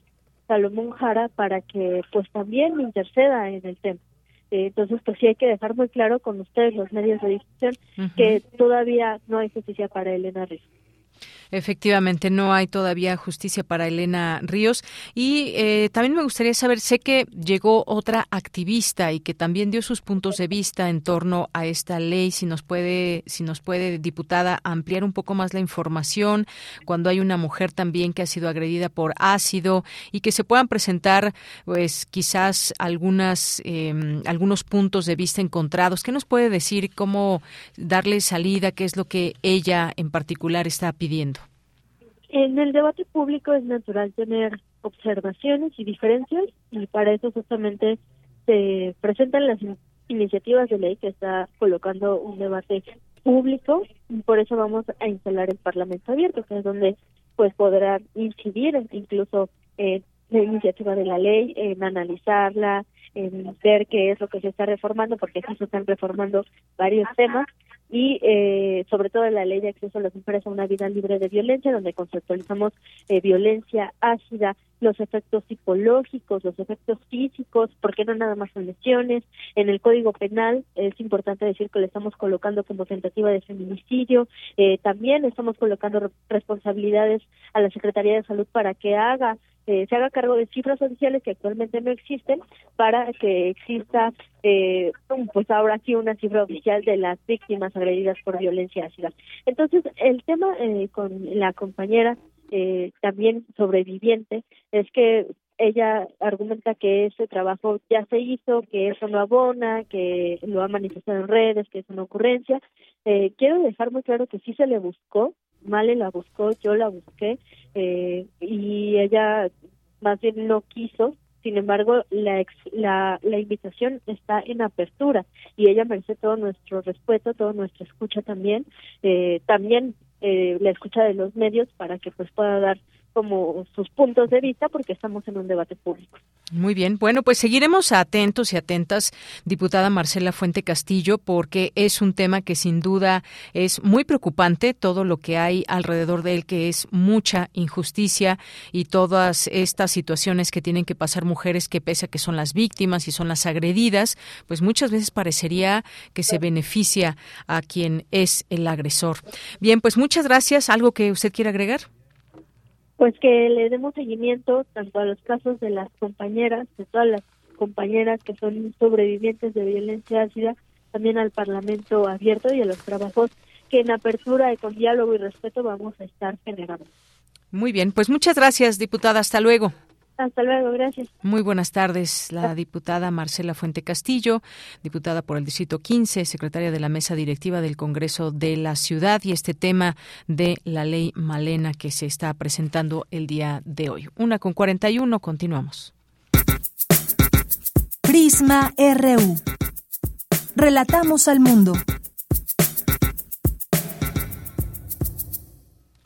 Salomón Jara para que pues también interceda en el tema. Eh, entonces, pues sí hay que dejar muy claro con ustedes, los medios de difusión, que todavía no hay justicia para Elena Ríos. Efectivamente, no hay todavía justicia para Elena Ríos. Y eh, también me gustaría saber, sé que llegó otra activista y que también dio sus puntos de vista en torno a esta ley. Si nos puede, si nos puede, diputada, ampliar un poco más la información cuando hay una mujer también que ha sido agredida por ácido y que se puedan presentar, pues, quizás algunas, em, algunos puntos de vista encontrados. ¿Qué nos puede decir cómo darle salida? ¿Qué es lo que ella en particular está pidiendo? En el debate público es natural tener observaciones y diferencias y para eso justamente se presentan las iniciativas de ley que está colocando un debate público y por eso vamos a instalar el Parlamento abierto, que es donde pues podrá incidir incluso en la iniciativa de la ley, en analizarla, en ver qué es lo que se está reformando, porque aquí se están reformando varios temas y eh, sobre todo la ley de acceso a las mujeres a una vida libre de violencia, donde conceptualizamos eh, violencia ácida, los efectos psicológicos, los efectos físicos, porque no nada más son lesiones. En el Código Penal es importante decir que le estamos colocando como tentativa de feminicidio. Eh, también estamos colocando responsabilidades a la Secretaría de Salud para que haga se haga cargo de cifras oficiales que actualmente no existen para que exista eh, pues ahora sí una cifra oficial de las víctimas agredidas por violencia ácida. Entonces el tema eh, con la compañera eh, también sobreviviente es que ella argumenta que ese trabajo ya se hizo, que eso no abona, que lo ha manifestado en redes, que es una ocurrencia. Eh, quiero dejar muy claro que sí se le buscó, Male la buscó, yo la busqué eh, y ella más bien no quiso. Sin embargo, la, la, la invitación está en apertura y ella merece todo nuestro respeto, toda nuestra escucha también, eh, también eh, la escucha de los medios para que pues pueda dar como sus puntos de vista porque estamos en un debate público. Muy bien, bueno, pues seguiremos atentos y atentas, diputada Marcela Fuente Castillo, porque es un tema que sin duda es muy preocupante, todo lo que hay alrededor de él, que es mucha injusticia y todas estas situaciones que tienen que pasar mujeres que pese a que son las víctimas y son las agredidas, pues muchas veces parecería que se beneficia a quien es el agresor. Bien, pues muchas gracias. ¿Algo que usted quiera agregar? Pues que le demos seguimiento tanto a los casos de las compañeras, de todas las compañeras que son sobrevivientes de violencia ácida, también al Parlamento abierto y a los trabajos que en apertura y con diálogo y respeto vamos a estar generando. Muy bien, pues muchas gracias, diputada. Hasta luego. Hasta luego, gracias. Muy buenas tardes, la diputada Marcela Fuente Castillo, diputada por el Distrito 15, secretaria de la Mesa Directiva del Congreso de la Ciudad y este tema de la ley Malena que se está presentando el día de hoy. Una con 41, continuamos. Prisma RU. Relatamos al mundo.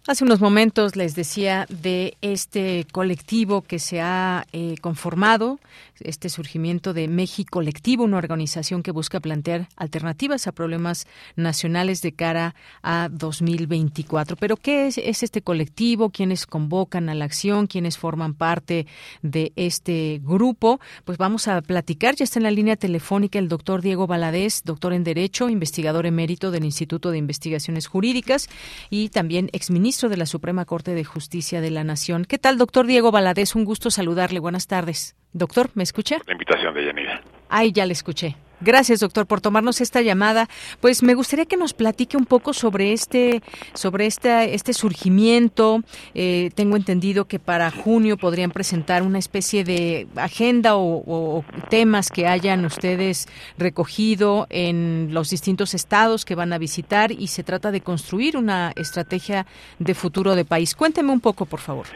Hace unos momentos les decía de este colectivo que se ha eh, conformado, este surgimiento de México Colectivo, una organización que busca plantear alternativas a problemas nacionales de cara a 2024. Pero ¿qué es, es este colectivo? ¿Quiénes convocan a la acción? ¿Quiénes forman parte de este grupo? Pues vamos a platicar. Ya está en la línea telefónica el doctor Diego Valadez, doctor en Derecho, investigador emérito del Instituto de Investigaciones Jurídicas y también exministro de la Suprema Corte de Justicia de la Nación. ¿Qué tal, doctor Diego Valadez? Un gusto saludarle. Buenas tardes. Doctor, ¿me escucha? La invitación de Yanira. Ay, ya le escuché. Gracias, doctor, por tomarnos esta llamada. Pues me gustaría que nos platique un poco sobre este, sobre esta, este surgimiento. Eh, tengo entendido que para junio podrían presentar una especie de agenda o, temas que hayan ustedes recogido en los distintos estados que van a visitar y se trata de construir una estrategia de futuro de país. Cuénteme un poco, por favor.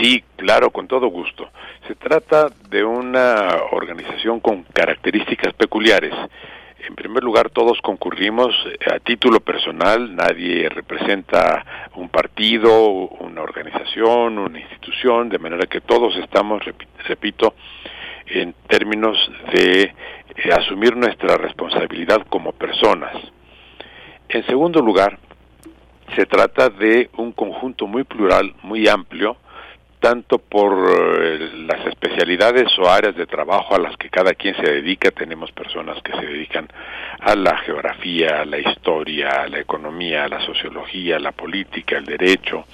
Sí, claro, con todo gusto. Se trata de una organización con características peculiares. En primer lugar, todos concurrimos a título personal, nadie representa un partido, una organización, una institución, de manera que todos estamos, repito, en términos de eh, asumir nuestra responsabilidad como personas. En segundo lugar, se trata de un conjunto muy plural, muy amplio, tanto por eh, las especialidades o áreas de trabajo a las que cada quien se dedica. Tenemos personas que se dedican a la geografía, a la historia, a la economía, a la sociología, a la política, al derecho.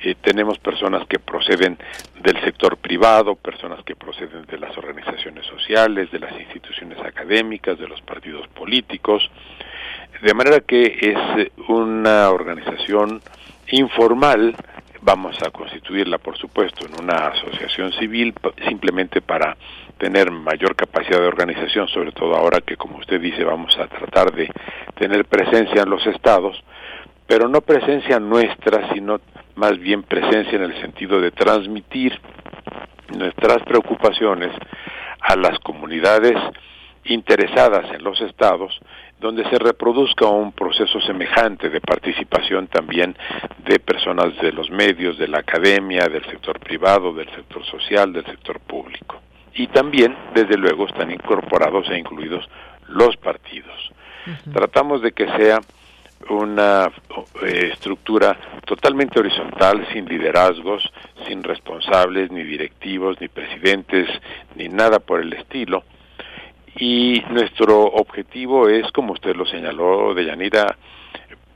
Eh, tenemos personas que proceden del sector privado, personas que proceden de las organizaciones sociales, de las instituciones académicas, de los partidos políticos. De manera que es una organización informal Vamos a constituirla, por supuesto, en una asociación civil simplemente para tener mayor capacidad de organización, sobre todo ahora que, como usted dice, vamos a tratar de tener presencia en los estados, pero no presencia nuestra, sino más bien presencia en el sentido de transmitir nuestras preocupaciones a las comunidades interesadas en los estados donde se reproduzca un proceso semejante de participación también de personas de los medios, de la academia, del sector privado, del sector social, del sector público. Y también, desde luego, están incorporados e incluidos los partidos. Tratamos de que sea una eh, estructura totalmente horizontal, sin liderazgos, sin responsables, ni directivos, ni presidentes, ni nada por el estilo, y nuestro objetivo es, como usted lo señaló, Deyanira,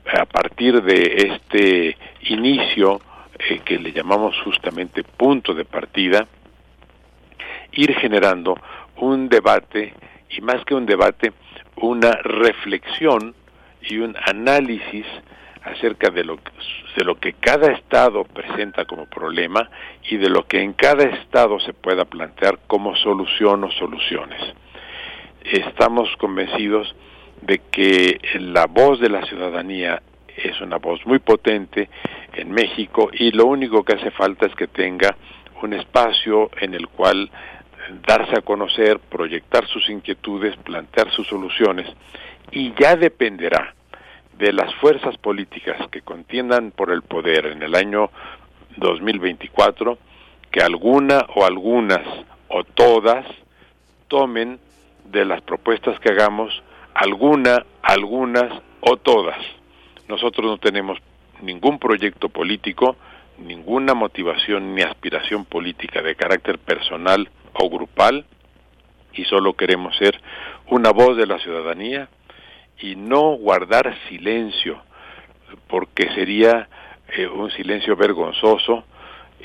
a partir de este inicio eh, que le llamamos justamente punto de partida, ir generando un debate y más que un debate, una reflexión y un análisis acerca de lo, de lo que cada estado presenta como problema y de lo que en cada estado se pueda plantear como solución o soluciones estamos convencidos de que la voz de la ciudadanía es una voz muy potente en México y lo único que hace falta es que tenga un espacio en el cual darse a conocer, proyectar sus inquietudes, plantear sus soluciones y ya dependerá de las fuerzas políticas que contiendan por el poder en el año 2024 que alguna o algunas o todas tomen de las propuestas que hagamos, alguna, algunas o todas. Nosotros no tenemos ningún proyecto político, ninguna motivación ni aspiración política de carácter personal o grupal y solo queremos ser una voz de la ciudadanía y no guardar silencio porque sería eh, un silencio vergonzoso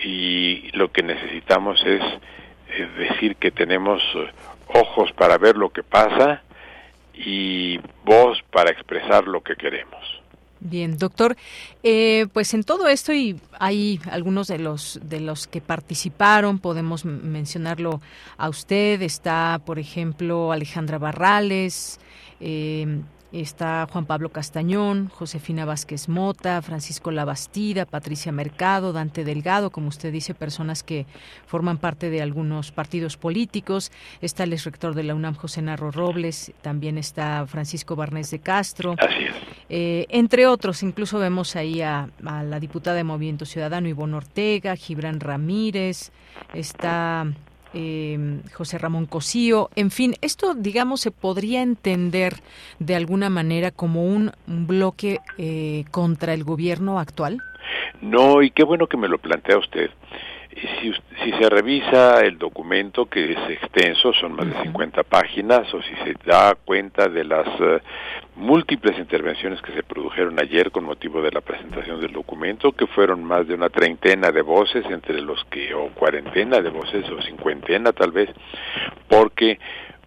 y lo que necesitamos es eh, decir que tenemos ojos para ver lo que pasa y voz para expresar lo que queremos. Bien, doctor, eh, pues en todo esto y hay algunos de los de los que participaron, podemos mencionarlo a usted. Está, por ejemplo, Alejandra Barrales. Eh, Está Juan Pablo Castañón, Josefina Vázquez Mota, Francisco Labastida, Patricia Mercado, Dante Delgado, como usted dice, personas que forman parte de algunos partidos políticos. Está el rector de la UNAM, José Narro Robles, también está Francisco Barnés de Castro. Eh, entre otros, incluso vemos ahí a, a la diputada de Movimiento Ciudadano, Ivonne Ortega, Gibran Ramírez, está eh, José Ramón Cosío, en fin, esto, digamos, se podría entender de alguna manera como un, bloque eh, contra el gobierno actual. No, y qué bueno que me lo plantea usted. Si, si, se revisa el documento, que es extenso, son más de 50 páginas, o si se da cuenta de las eh, múltiples intervenciones que se produjeron ayer con motivo de la presentación del documento, que fueron más de una treintena de voces, entre los que, o cuarentena de voces, o cincuentena tal vez, porque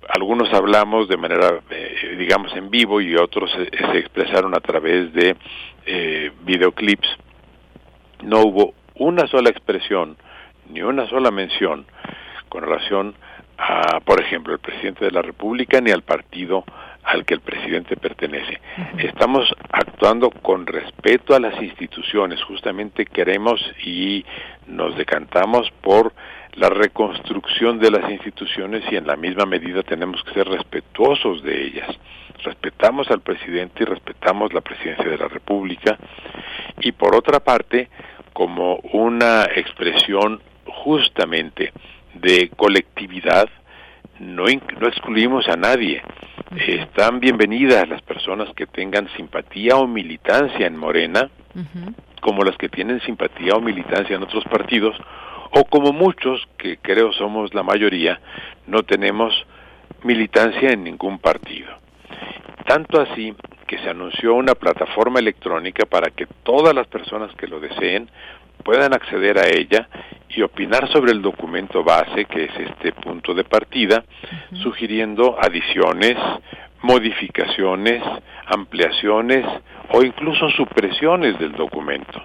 algunos hablamos de manera, eh, digamos, en vivo y otros se, expresaron a través de eh, videoclips. No hubo una sola expresión ni una sola mención con relación a, por ejemplo, el presidente de la República ni al partido al que el presidente pertenece. Estamos actuando con respeto a las instituciones, justamente queremos y nos decantamos por la reconstrucción de las instituciones y en la misma medida tenemos que ser respetuosos de ellas. Respetamos al presidente y respetamos la presidencia de la República y por otra parte, como una expresión justamente de colectividad, no, no excluimos a nadie. Están bienvenidas las personas que tengan simpatía o militancia en Morena, como las que tienen simpatía o militancia en otros partidos, o como muchos, que creo somos la mayoría, no tenemos militancia en ningún partido. Tanto así que se anunció una plataforma electrónica para que todas las personas que lo deseen puedan acceder a ella y opinar sobre el documento base, que es este punto de partida, sugiriendo adiciones, modificaciones, ampliaciones o incluso supresiones del documento.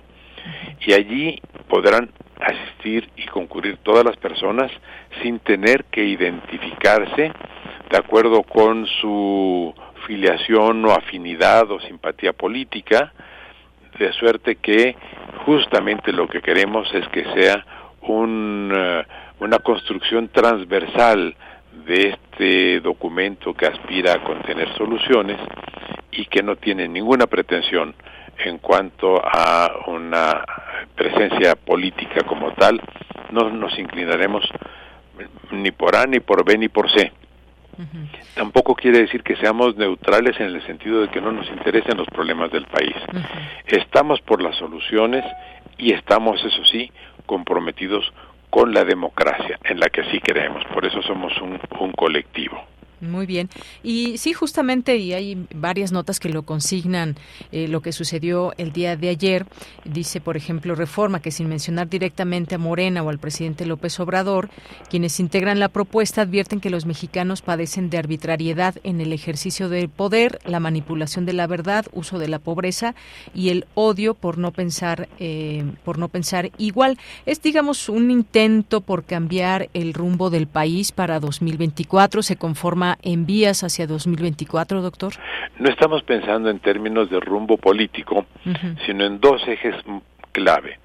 Y allí podrán asistir y concurrir todas las personas sin tener que identificarse de acuerdo con su filiación o afinidad o simpatía política, de suerte que justamente lo que queremos es que sea un, eh, una construcción transversal de este documento que aspira a contener soluciones y que no tiene ninguna pretensión en cuanto a una presencia política como tal, no nos inclinaremos ni por A, ni por B, ni por C. Tampoco quiere decir que seamos neutrales en el sentido de que no nos interesen los problemas del país. Estamos por las soluciones y estamos, eso sí, comprometidos con la democracia, en la que sí creemos. Por eso somos un, un colectivo. Muy bien. Y sí, justamente, y hay varias notas que lo consignan, eh, lo que sucedió el día de ayer. Dice, por ejemplo, Reforma, que sin mencionar directamente a Morena o al presidente López Obrador, quienes integran la propuesta advierten que los mexicanos padecen de arbitrariedad en el ejercicio del poder, la manipulación de la verdad, uso de la pobreza y el odio por no pensar, eh, por no pensar igual. Es, digamos, un intento por cambiar el rumbo del país para 2024. Se conforma en vías hacia 2024, doctor? No estamos pensando en términos de rumbo político, sino en dos ejes clave.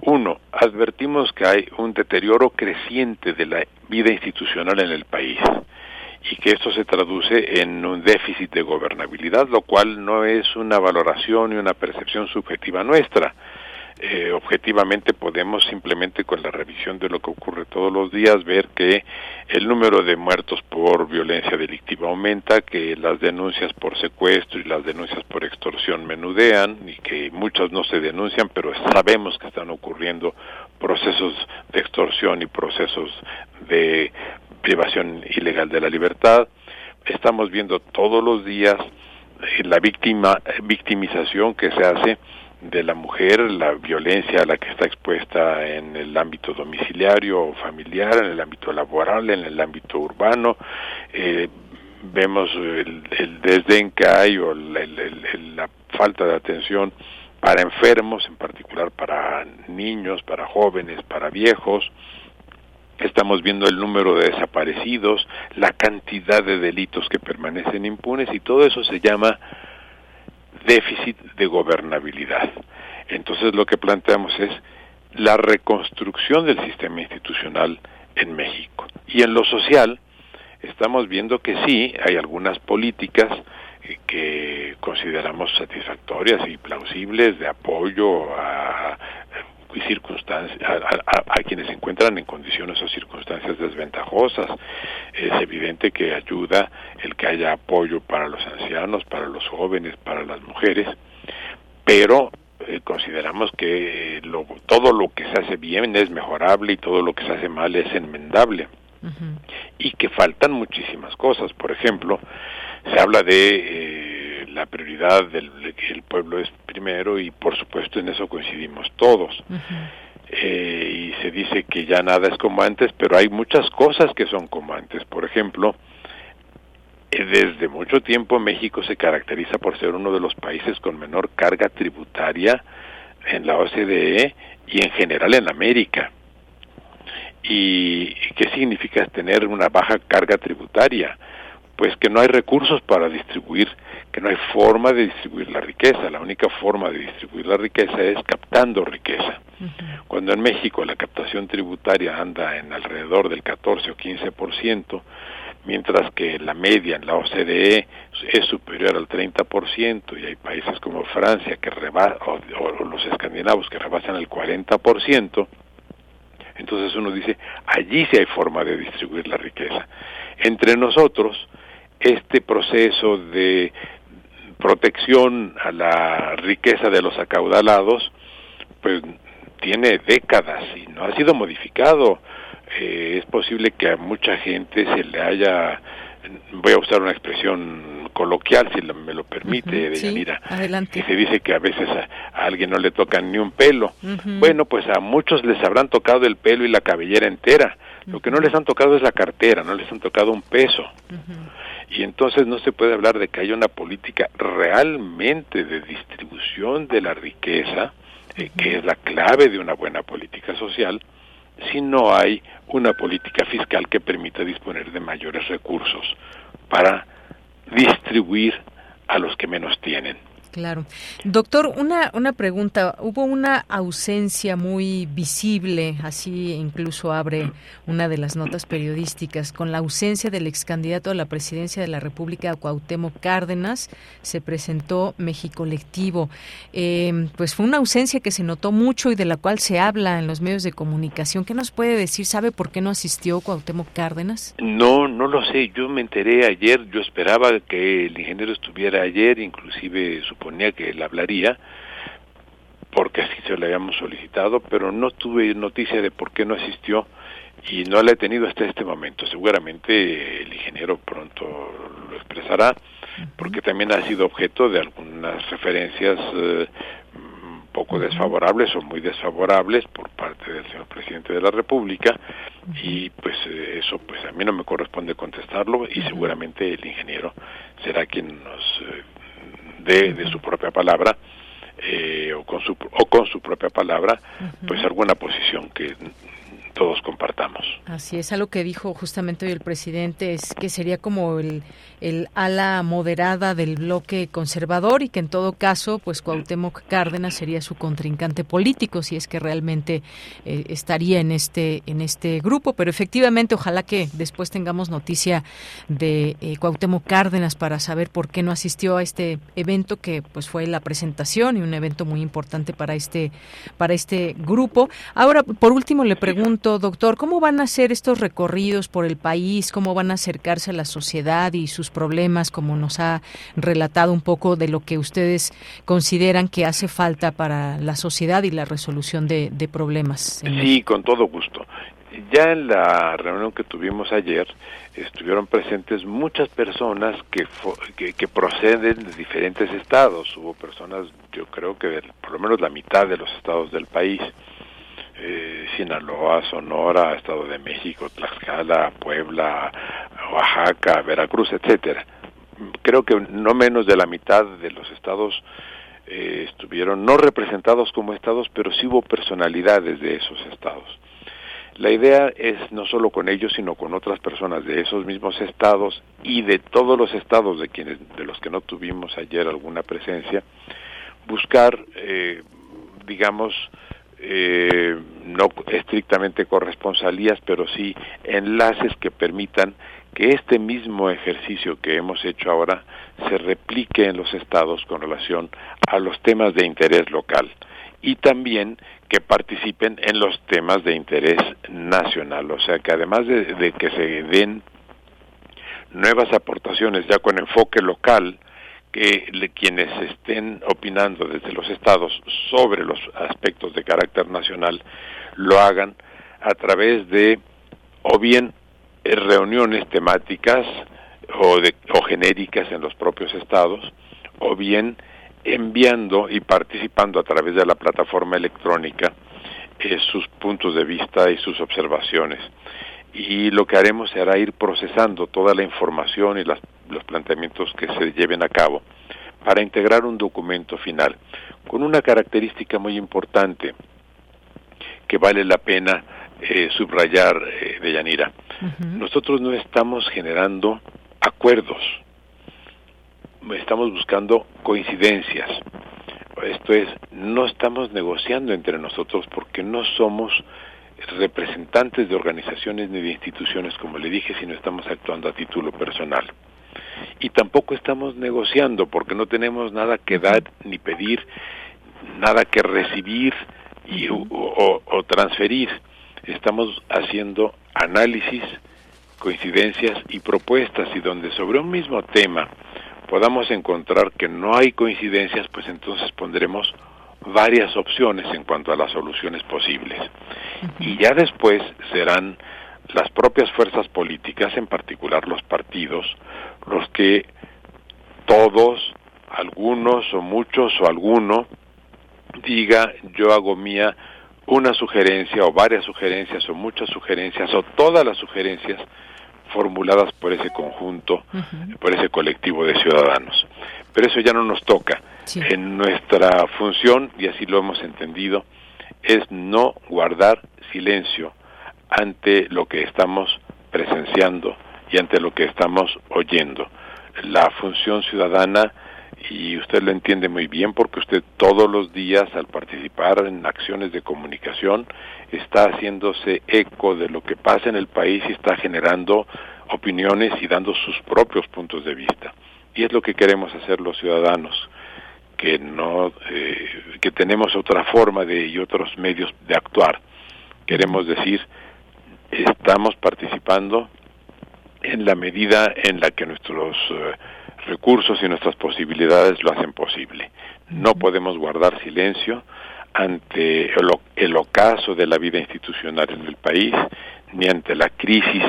Uno, advertimos que hay un deterioro creciente de la vida institucional en el país y que esto se traduce en un déficit de gobernabilidad, lo cual no es una valoración y una percepción subjetiva nuestra, eh, objetivamente podemos simplemente con la revisión de lo que ocurre todos los días ver que el número de muertos por violencia delictiva aumenta, que las denuncias por secuestro y las denuncias por extorsión menudean y que muchas no se denuncian, pero sabemos que están ocurriendo procesos de extorsión y procesos de privación ilegal de la libertad. Estamos viendo todos los días eh, la víctima, victimización que se hace de la mujer, la violencia a la que está expuesta en el ámbito domiciliario o familiar, en el ámbito laboral, en el ámbito urbano. Eh, vemos el, desdén que hay o la falta de atención para enfermos, en particular para niños, para jóvenes, para viejos. Estamos viendo el número de desaparecidos, la cantidad de delitos que permanecen impunes y todo eso se llama déficit de gobernabilidad. Entonces lo que planteamos es la reconstrucción del sistema institucional en México. Y en lo social estamos viendo que sí, hay algunas políticas eh, que consideramos satisfactorias y plausibles de apoyo a, circunstancias a, quienes se encuentran en condiciones o circunstancias desventajosas. Es evidente que ayuda el que haya apoyo para los ancianos, para los jóvenes, para las mujeres, pero eh, consideramos que todo lo que se hace bien es mejorable y todo lo que se hace mal es enmendable. Y que faltan muchísimas cosas. Por ejemplo, se habla de eh, la prioridad del el pueblo es primero y por supuesto en eso coincidimos todos. Eh, y se dice que ya nada es como antes, pero hay muchas cosas que son como antes. Por ejemplo, eh, desde mucho tiempo México se caracteriza por ser uno de los países con menor carga tributaria en la OCDE y en general en América. ¿Y qué significa tener una baja carga tributaria? Pues que no hay recursos para distribuir, que no hay forma de distribuir la riqueza. La única forma de distribuir la riqueza es captando riqueza. Cuando en México la captación tributaria anda en alrededor del 14 o 15%, mientras que la media en la OCDE es superior al 30% y hay países como Francia que reba o, o, los escandinavos que rebasan el 40%, entonces uno dice, allí sí hay forma de distribuir la riqueza. Entre nosotros, este proceso de protección a la riqueza de los acaudalados, pues tiene décadas y no ha sido modificado. Eh, es posible que a mucha gente se le haya, voy a usar una expresión coloquial, si me lo permite, de Yanira, adelante. que se dice que a veces a, alguien no le tocan ni un pelo. Bueno, pues a muchos les habrán tocado el pelo y la cabellera entera. Lo que no les han tocado es la cartera, no les han tocado un peso. Y entonces no se puede hablar de que haya una política realmente de distribución de la riqueza, eh, que es la clave de una buena política social, si no hay una política fiscal que permita disponer de mayores recursos para distribuir a los que menos tienen. Claro. Doctor, una, una pregunta. Hubo una ausencia muy visible, así incluso abre una de las notas periodísticas, con la ausencia del ex candidato a la presidencia de la República, Cuauhtémoc Cárdenas, se presentó México Lectivo. Eh, pues fue una ausencia que se notó mucho y de la cual se habla en los medios de comunicación. ¿Qué nos puede decir? ¿Sabe por qué no asistió Cuauhtémoc Cárdenas? No, no lo sé. Yo me enteré ayer. Yo esperaba que el ingeniero estuviera ayer, inclusive su suponía que él hablaría, porque así se lo habíamos solicitado, pero no tuve noticia de por qué no asistió y no la he tenido hasta este momento. Seguramente el ingeniero pronto lo expresará, porque también ha sido objeto de algunas referencias eh, un poco desfavorables o muy desfavorables por parte del señor presidente de la República y pues eh, eso pues a mí no me corresponde contestarlo y seguramente el ingeniero será quien nos eh, de, su propia palabra eh, o, con su, o con su propia palabra, pues alguna posición que todos compartamos. Así es, algo que dijo justamente hoy el presidente es que sería como el, el ala moderada del bloque conservador y que en todo caso, pues Cuauhtémoc Cárdenas sería su contrincante político si es que realmente eh, estaría en este en este grupo, pero efectivamente ojalá que después tengamos noticia de eh, Cuauhtémoc Cárdenas para saber por qué no asistió a este evento que pues fue la presentación y un evento muy importante para este para este grupo. Ahora, por último le pregunto doctor, ¿cómo van a ser estos recorridos por el país? ¿Cómo van a acercarse a la sociedad y sus problemas, como nos ha relatado un poco de lo que ustedes consideran que hace falta para la sociedad y la resolución de, problemas? Sí, con todo gusto. Ya en la reunión que tuvimos ayer estuvieron presentes muchas personas que, que, proceden de diferentes estados. Hubo personas, yo creo que por lo menos la mitad de los estados del país eh, Sinaloa, Sonora, Estado de México, Tlaxcala, Puebla, Oaxaca, Veracruz, etcétera. Creo que no menos de la mitad de los estados eh, estuvieron no representados como estados, pero sí hubo personalidades de esos estados. La idea es no solo con ellos, sino con otras personas de esos mismos estados y de todos los estados de quienes de los que no tuvimos ayer alguna presencia, buscar, eh, digamos, eh, no estrictamente corresponsalías, pero sí enlaces que permitan que este mismo ejercicio que hemos hecho ahora se replique en los estados con relación a los temas de interés local y también que participen en los temas de interés nacional, o sea que además de, de que se den nuevas aportaciones ya con enfoque local, que quienes estén opinando desde los estados sobre los aspectos de carácter nacional lo hagan a través de o bien eh, reuniones temáticas o, de, o genéricas en los propios estados o bien enviando y participando a través de la plataforma electrónica eh, sus puntos de vista y sus observaciones. Y lo que haremos será ir procesando toda la información y las, los planteamientos que se lleven a cabo para integrar un documento final con una característica muy importante que vale la pena eh, subrayar eh, de Yanira. Nosotros no estamos generando acuerdos, estamos buscando coincidencias. Esto es, no estamos negociando entre nosotros porque no somos representantes de organizaciones ni de instituciones, como le dije, si no estamos actuando a título personal. Y tampoco estamos negociando porque no tenemos nada que dar ni pedir, nada que recibir y, o, o transferir. Estamos haciendo análisis, coincidencias y propuestas y donde sobre un mismo tema podamos encontrar que no hay coincidencias, pues entonces pondremos varias opciones en cuanto a las soluciones posibles. Y ya después serán las propias fuerzas políticas, en particular los partidos, los que todos, algunos o muchos o alguno, diga yo hago mía una sugerencia o varias sugerencias o muchas sugerencias o todas las sugerencias formuladas por ese conjunto, por ese colectivo de ciudadanos. Pero eso ya no nos toca. En nuestra función, y así lo hemos entendido, es no guardar silencio ante lo que estamos presenciando y ante lo que estamos oyendo. La función ciudadana y usted lo entiende muy bien porque usted todos los días al participar en acciones de comunicación está haciéndose eco de lo que pasa en el país y está generando opiniones y dando sus propios puntos de vista. Y es lo que queremos hacer los ciudadanos, que no eh, que tenemos otra forma de y otros medios de actuar. Queremos decir, estamos participando en la medida en la que nuestros eh, recursos y nuestras posibilidades lo hacen posible. No podemos guardar silencio ante el, ocaso de la vida institucional en el país, ni ante la crisis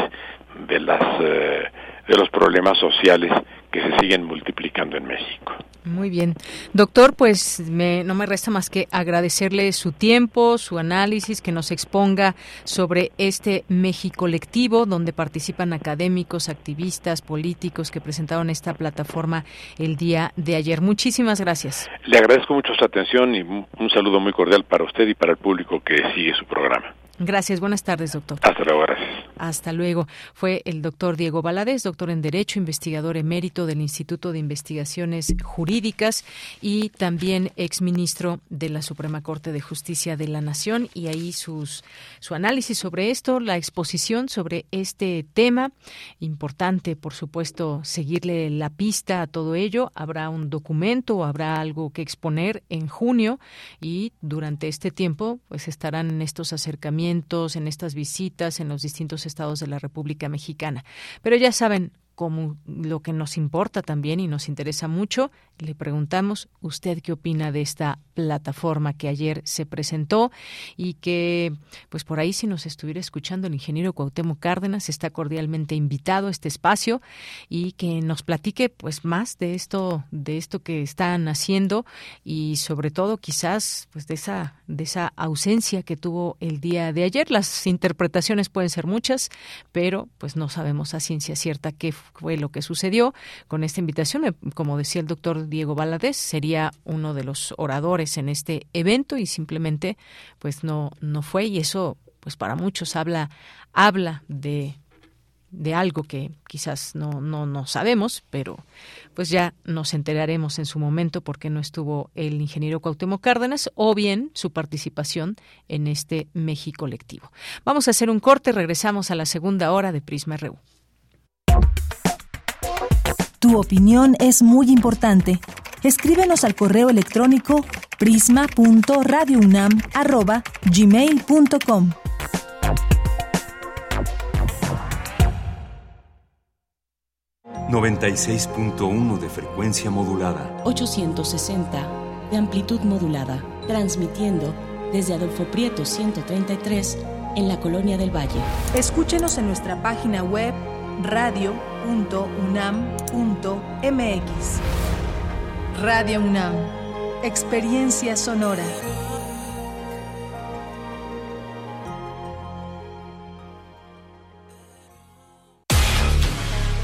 de, las, eh, de los problemas sociales que se siguen multiplicando en México. Muy bien. Doctor, pues no me resta más que agradecerle su tiempo, su análisis, que nos exponga sobre este México colectivo, donde participan académicos, activistas, políticos que presentaron esta plataforma el día de ayer. Muchísimas gracias. Le agradezco mucho su atención y un saludo muy cordial para usted y para el público que sigue su programa. Gracias. Buenas tardes, doctor. Hasta luego, gracias. Hasta luego. Fue el doctor Diego Valadez, doctor en Derecho, investigador emérito del Instituto de Investigaciones Jurídicas y también exministro de la Suprema Corte de Justicia de la Nación. Y ahí sus, su análisis sobre esto, la exposición sobre este tema. Importante, por supuesto, seguirle la pista a todo ello. Habrá un documento, habrá algo que exponer en junio y durante este tiempo pues estarán en estos acercamientos en estas visitas en los distintos estados de la República Mexicana. Pero ya saben, como lo que nos importa también y nos interesa mucho, le preguntamos, ¿usted qué opina de esta plataforma que ayer se presentó y que, pues por ahí si nos estuviera escuchando el ingeniero Cuauhtémoc Cárdenas, está cordialmente invitado a este espacio y que nos platique pues más de esto, de esto que están haciendo y sobre todo quizás pues de esa, de esa ausencia que tuvo el día de ayer. Las interpretaciones pueden ser muchas, pero pues no sabemos a ciencia cierta qué fue lo que sucedió con esta invitación. Como decía el doctor Diego Valadez, sería uno de los oradores en este evento y simplemente pues no, no fue y eso pues para muchos habla, habla de de algo que quizás no, no, no sabemos, pero pues ya nos enteraremos en su momento porque no estuvo el ingeniero Cuauhtémoc Cárdenas o bien su participación en este México colectivo. Vamos a hacer un corte, regresamos a la segunda hora de Prisma RU. Tu opinión es muy importante. Escríbenos al correo electrónico prisma.radiounam@gmail.com. ...96.1 de frecuencia modulada... ...860 de amplitud modulada... ...transmitiendo desde Adolfo Prieto 133... ...en la Colonia del Valle. Escúchenos en nuestra página web radio.unam.mx. Radio UNAM, experiencia sonora.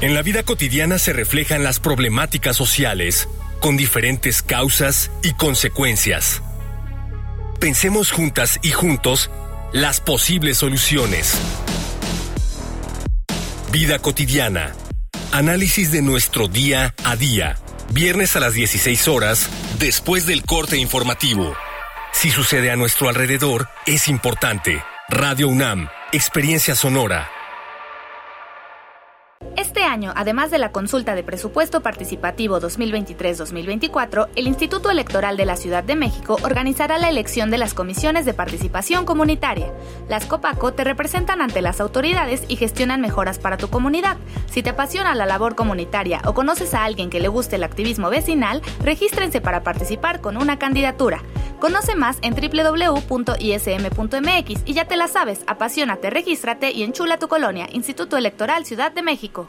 En la vida cotidiana se reflejan las problemáticas sociales, con diferentes causas y consecuencias. Pensemos juntas y juntos las posibles soluciones. Vida cotidiana. Análisis de nuestro día a día. Viernes a las 16 horas, después del corte informativo. Si sucede a nuestro alrededor, es importante. Radio UNAM, Experiencia Sonora. Año, además de la consulta de presupuesto participativo 2023-2024, el Instituto Electoral de la Ciudad de México organizará la elección de las comisiones de participación comunitaria. Las COPACO te representan ante las autoridades y gestionan mejoras para tu comunidad. Si te apasiona la labor comunitaria o conoces a alguien que le guste el activismo vecinal, regístrense para participar con una candidatura. Conoce más en www.ism.mx y ya te la sabes, apasionate, regístrate y enchula tu colonia. Instituto Electoral Ciudad de México.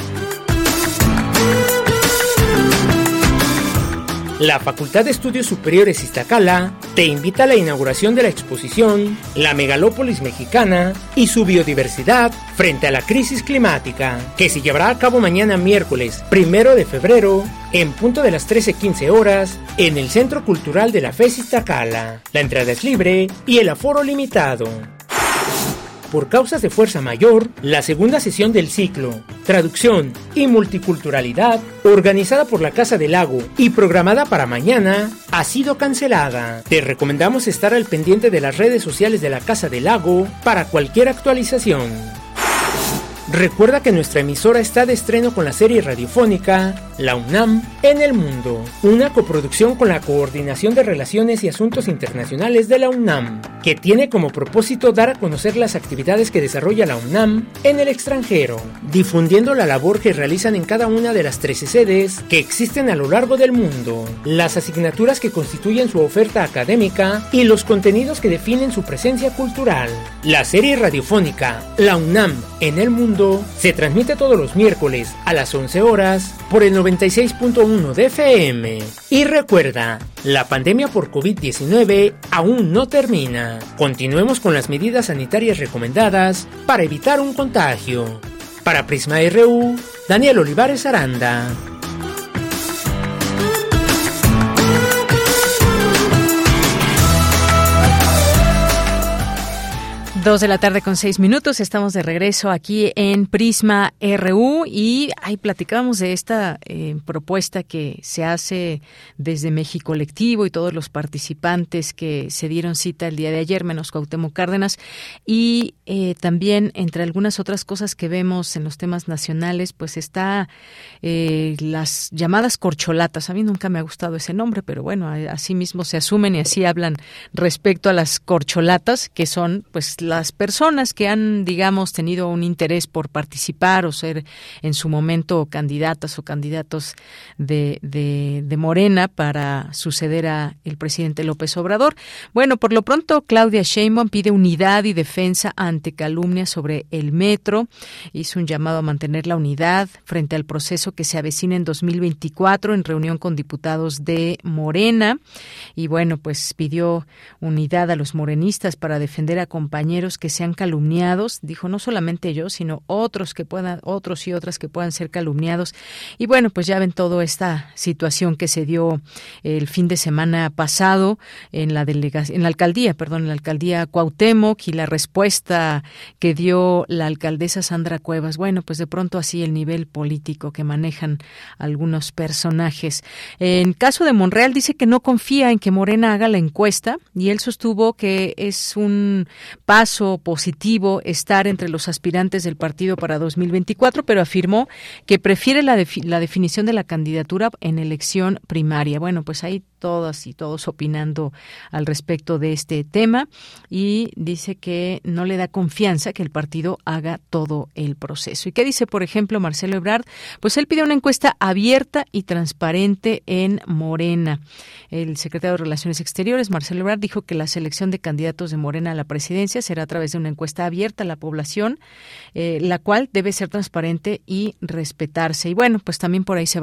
La Facultad de Estudios Superiores Iztacala te invita a la inauguración de la exposición La Megalópolis Mexicana y su biodiversidad frente a la crisis climática, que se llevará a cabo mañana miércoles primero de febrero en punto de las 13.15 horas en el Centro Cultural de la FES Iztacala. La entrada es libre y el aforo limitado por causas de fuerza mayor, la segunda sesión del ciclo, Traducción y Multiculturalidad, organizada por la Casa del Lago y programada para mañana, ha sido cancelada. Te recomendamos estar al pendiente de las redes sociales de la Casa del Lago para cualquier actualización. Recuerda que nuestra emisora está de estreno con la serie radiofónica La UNAM en el Mundo, una coproducción con la Coordinación de Relaciones y Asuntos Internacionales de la UNAM, que tiene como propósito dar a conocer las actividades que desarrolla la UNAM en el extranjero, difundiendo la labor que realizan en cada una de las 13 sedes que existen a lo largo del mundo, las asignaturas que constituyen su oferta académica y los contenidos que definen su presencia cultural. La serie radiofónica La UNAM en el Mundo se transmite todos los miércoles a las 11 horas por el 96.1 de FM. Y recuerda, la pandemia por COVID-19 aún no termina. Continuemos con las medidas sanitarias recomendadas para evitar un contagio. Para Prisma RU, Daniel Olivares Aranda. Dos de la tarde con seis minutos, estamos de regreso aquí en Prisma RU y ahí platicábamos de esta eh, propuesta que se hace desde México Colectivo y todos los participantes que se dieron cita el día de ayer, menos Cuauhtémoc Cárdenas, y eh, también entre algunas otras cosas que vemos en los temas nacionales, pues está eh, las llamadas corcholatas. A mí nunca me ha gustado ese nombre, pero bueno, así mismo se asumen y así hablan respecto a las corcholatas, que son pues las personas que han, digamos, tenido un interés por participar o ser en su momento candidatas o candidatos de, de, Morena para suceder a el presidente López Obrador. Bueno, por lo pronto, Claudia Sheinbaum pide unidad y defensa ante calumnias sobre el metro. Hizo un llamado a mantener la unidad frente al proceso que se avecina en 2024 en reunión con diputados de Morena. Y bueno, pues pidió unidad a los morenistas para defender a compañeros que sean calumniados, dijo no solamente yo, sino otros que puedan, otros y otras que puedan ser calumniados. Y bueno, pues ya ven toda esta situación que se dio el fin de semana pasado en la delegación, en la alcaldía, perdón, en la alcaldía Cuauhtémoc y la respuesta que dio la alcaldesa Sandra Cuevas. Bueno, pues de pronto así el nivel político que manejan algunos personajes. En caso de Monreal dice que no confía en que Morena haga la encuesta y él sostuvo que es un paso positivo estar entre los aspirantes del partido para 2024, pero afirmó que prefiere la, la definición de la candidatura en elección primaria. Bueno, pues ahí todas y todos opinando al respecto de este tema y dice que no le da confianza que el partido haga todo el proceso. ¿Y qué dice, por ejemplo, Marcelo Ebrard? Pues él pide una encuesta abierta y transparente en Morena. El secretario de Relaciones Exteriores, Marcelo Ebrard, dijo que la selección de candidatos de Morena a la presidencia será a través de una encuesta abierta a la población, eh, la cual debe ser transparente y respetarse. Y bueno, pues también por ahí se,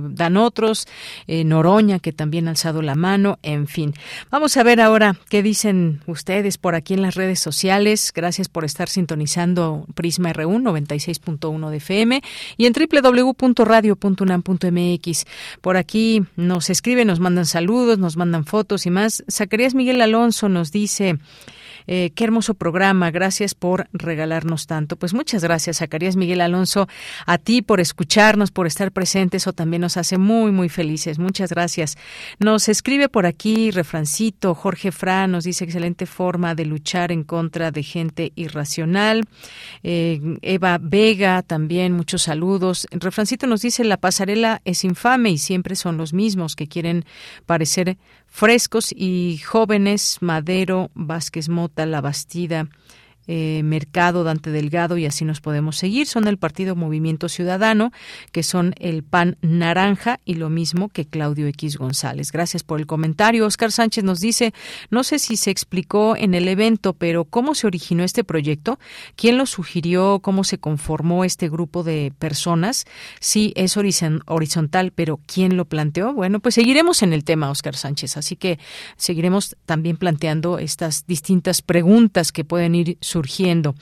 dan otros, eh, Noroña, que también alzado la mano, en fin. Vamos a ver ahora qué dicen ustedes por aquí en las redes sociales. Gracias por estar sintonizando Prisma RU 96.1 de FM y en www.radio.unam.mx. Por aquí nos escriben, nos mandan saludos, nos mandan fotos y más. Zacarías Miguel Alonso nos dice eh, qué hermoso programa. Gracias por regalarnos tanto. Pues muchas gracias, Zacarías Miguel Alonso, a ti por escucharnos, por estar presentes. Eso también nos hace muy, muy felices. Muchas gracias. Nos escribe por aquí Refrancito, Jorge Fra, nos dice excelente forma de luchar en contra de gente irracional. Eh, Eva Vega también, muchos saludos. Refrancito nos dice la pasarela es infame y siempre son los mismos que quieren parecer frescos y jóvenes, Madero, Vázquez Mota, La Bastida, eh, Mercado, Dante Delgado y así nos podemos seguir. Son del partido Movimiento Ciudadano, que son el PAN Naranja y lo mismo que Claudio X González. Gracias por el comentario. Oscar Sánchez nos dice, no sé si se explicó en el evento, pero ¿cómo se originó este proyecto? ¿Quién lo sugirió? ¿Cómo se conformó este grupo de personas? Sí, es horizontal, pero ¿quién lo planteó? Bueno, pues seguiremos en el tema, Oscar Sánchez, así que seguiremos también planteando estas distintas preguntas que pueden ir surgiendo.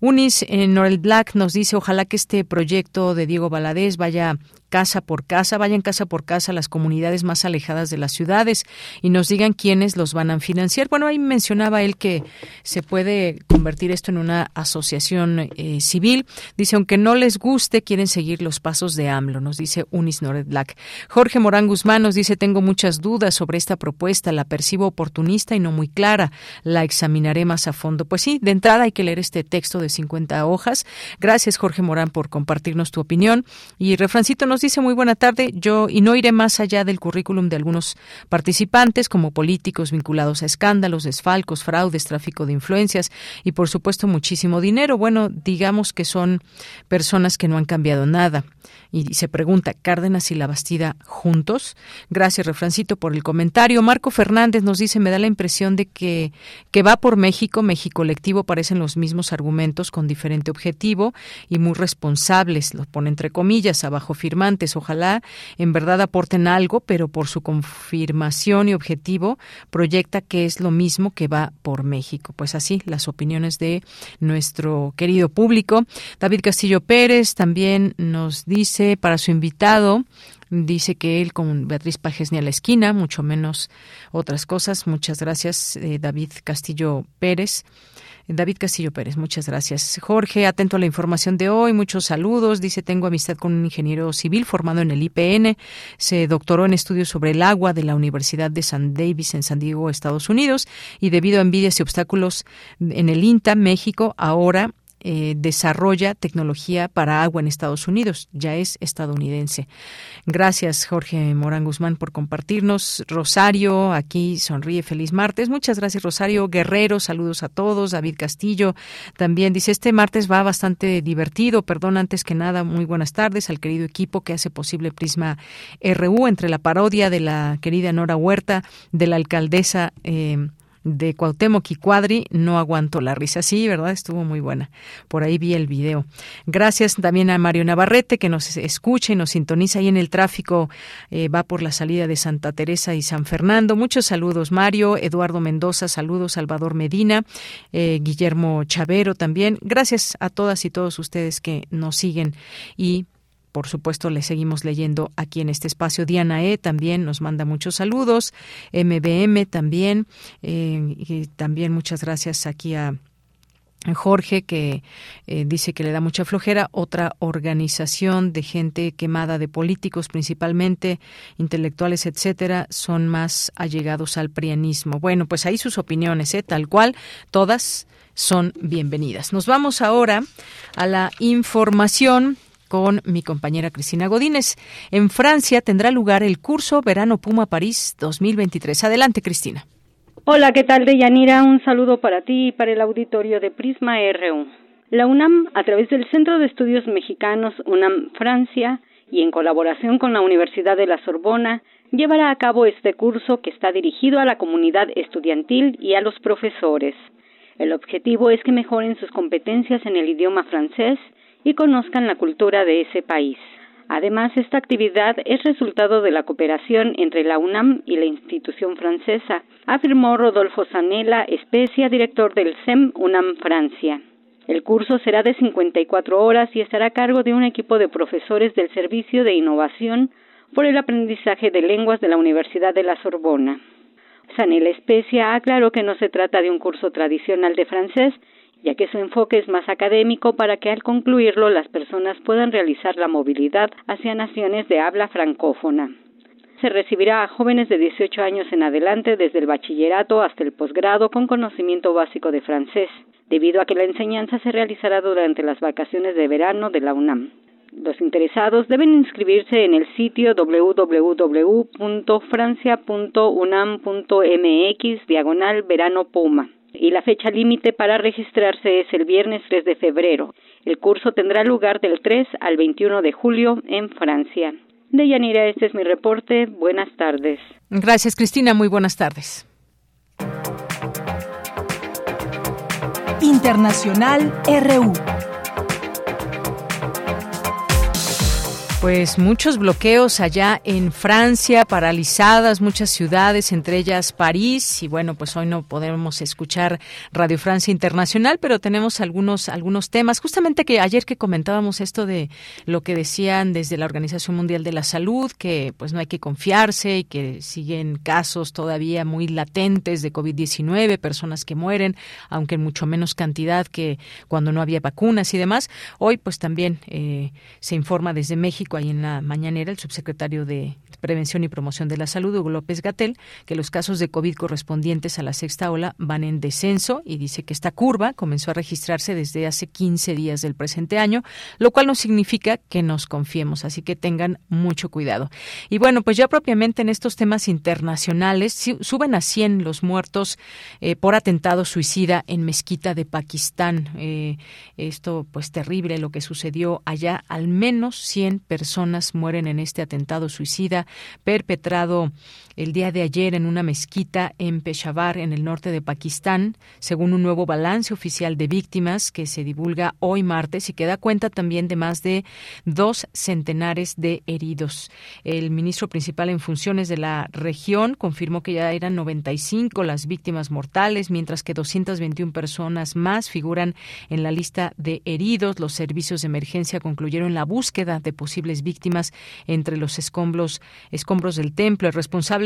Unis en Norel Black nos dice, ojalá que este proyecto de Diego Valadez vaya casa por casa, vayan casa por casa a las comunidades más alejadas de las ciudades y nos digan quiénes los van a financiar. Bueno, ahí mencionaba él que se puede convertir esto en una asociación eh, civil. Dice, aunque no les guste, quieren seguir los pasos de AMLO, nos dice Unis Nored Black. Jorge Morán Guzmán nos dice, tengo muchas dudas sobre esta propuesta, la percibo oportunista y no muy clara, la examinaré más a fondo. Pues sí, de entrada hay que leer este texto de 50 hojas. Gracias, Jorge Morán, por compartirnos tu opinión. Y Refrancito nos dice muy buena tarde. Yo y no iré más allá del currículum de algunos participantes como políticos vinculados a escándalos, desfalcos, fraudes, tráfico de influencias y por supuesto muchísimo dinero. Bueno, digamos que son personas que no han cambiado nada. Y se pregunta, ¿Cárdenas y la Bastida juntos? Gracias, Refrancito, por el comentario. Marco Fernández nos dice, me da la impresión de que, que va por México, México colectivo, parecen los mismos argumentos con diferente objetivo y muy responsables, lo pone entre comillas, abajo firmantes. Ojalá en verdad aporten algo, pero por su confirmación y objetivo proyecta que es lo mismo que va por México. Pues así, las opiniones de nuestro querido público. David Castillo Pérez también nos dice para su invitado, dice que él con Beatriz Pajes ni a la esquina, mucho menos otras cosas. Muchas gracias, eh, David Castillo Pérez. David Castillo Pérez, muchas gracias. Jorge, atento a la información de hoy, muchos saludos. Dice, tengo amistad con un ingeniero civil formado en el IPN, se doctoró en estudios sobre el agua de la Universidad de San Davis en San Diego, Estados Unidos, y debido a envidias y obstáculos en el INTA, México, ahora eh, desarrolla tecnología para agua en Estados Unidos. Ya es estadounidense. Gracias, Jorge Morán Guzmán, por compartirnos. Rosario, aquí sonríe. Feliz martes. Muchas gracias, Rosario Guerrero. Saludos a todos. David Castillo también dice: Este martes va bastante divertido. Perdón, antes que nada, muy buenas tardes al querido equipo que hace posible Prisma RU entre la parodia de la querida Nora Huerta, de la alcaldesa. Eh, de Cuauhtémoc y Cuadri, no aguanto la risa. Sí, ¿verdad? Estuvo muy buena. Por ahí vi el video. Gracias también a Mario Navarrete, que nos escucha y nos sintoniza ahí en el tráfico. Eh, va por la salida de Santa Teresa y San Fernando. Muchos saludos, Mario. Eduardo Mendoza, saludos. Salvador Medina, eh, Guillermo Chavero también. Gracias a todas y todos ustedes que nos siguen y por supuesto, le seguimos leyendo aquí en este espacio. Diana E. también nos manda muchos saludos. MBM también. Eh, y también muchas gracias aquí a Jorge, que eh, dice que le da mucha flojera, otra organización de gente quemada de políticos, principalmente intelectuales, etcétera, son más allegados al prianismo. Bueno, pues ahí sus opiniones, ¿eh? tal cual, todas son bienvenidas. Nos vamos ahora a la información con mi compañera Cristina Godínez. En Francia tendrá lugar el curso Verano Puma París 2023. Adelante, Cristina. Hola, ¿qué tal, Deyanira? Un saludo para ti y para el auditorio de Prisma RU. La UNAM, a través del Centro de Estudios Mexicanos UNAM Francia y en colaboración con la Universidad de la Sorbona, llevará a cabo este curso que está dirigido a la comunidad estudiantil y a los profesores. El objetivo es que mejoren sus competencias en el idioma francés y conozcan la cultura de ese país. Además, esta actividad es resultado de la cooperación entre la UNAM y la institución francesa, afirmó Rodolfo Zanella, especia director del SEM UNAM Francia. El curso será de 54 horas y estará a cargo de un equipo de profesores del Servicio de Innovación por el Aprendizaje de Lenguas de la Universidad de la Sorbona. Zanella Especia aclaró que no se trata de un curso tradicional de francés, ya que su enfoque es más académico para que al concluirlo las personas puedan realizar la movilidad hacia naciones de habla francófona. Se recibirá a jóvenes de 18 años en adelante desde el bachillerato hasta el posgrado con conocimiento básico de francés, debido a que la enseñanza se realizará durante las vacaciones de verano de la UNAM. Los interesados deben inscribirse en el sitio www.francia.unam.mx diagonal verano Puma y la fecha límite para registrarse es el viernes 3 de febrero. El curso tendrá lugar del 3 al 21 de julio en Francia. Deyanira, este es mi reporte. Buenas tardes. Gracias, Cristina. Muy buenas tardes. Internacional RU. Pues muchos bloqueos allá en Francia, paralizadas muchas ciudades, entre ellas París. Y bueno, pues hoy no podemos escuchar Radio Francia Internacional, pero tenemos algunos, algunos temas. Justamente que ayer que comentábamos esto de lo que decían desde la Organización Mundial de la Salud, que pues no hay que confiarse y que siguen casos todavía muy latentes de COVID-19, personas que mueren, aunque en mucho menos cantidad que cuando no había vacunas y demás. Hoy pues también eh, se informa desde México ahí en la mañanera el subsecretario de Prevención y Promoción de la Salud, Hugo López Gatel, que los casos de COVID correspondientes a la sexta ola van en descenso y dice que esta curva comenzó a registrarse desde hace 15 días del presente año, lo cual no significa que nos confiemos, así que tengan mucho cuidado. Y bueno, pues ya propiamente en estos temas internacionales, suben a 100 los muertos eh, por atentado suicida en Mezquita de Pakistán. Eh, esto pues terrible lo que sucedió allá, al menos 100 personas mueren en este atentado suicida perpetrado el día de ayer en una mezquita en Peshawar, en el norte de Pakistán, según un nuevo balance oficial de víctimas que se divulga hoy martes y que da cuenta también de más de dos centenares de heridos. El ministro principal en funciones de la región confirmó que ya eran 95 las víctimas mortales, mientras que 221 personas más figuran en la lista de heridos. Los servicios de emergencia concluyeron la búsqueda de posibles víctimas entre los escombros, escombros del templo. Responsable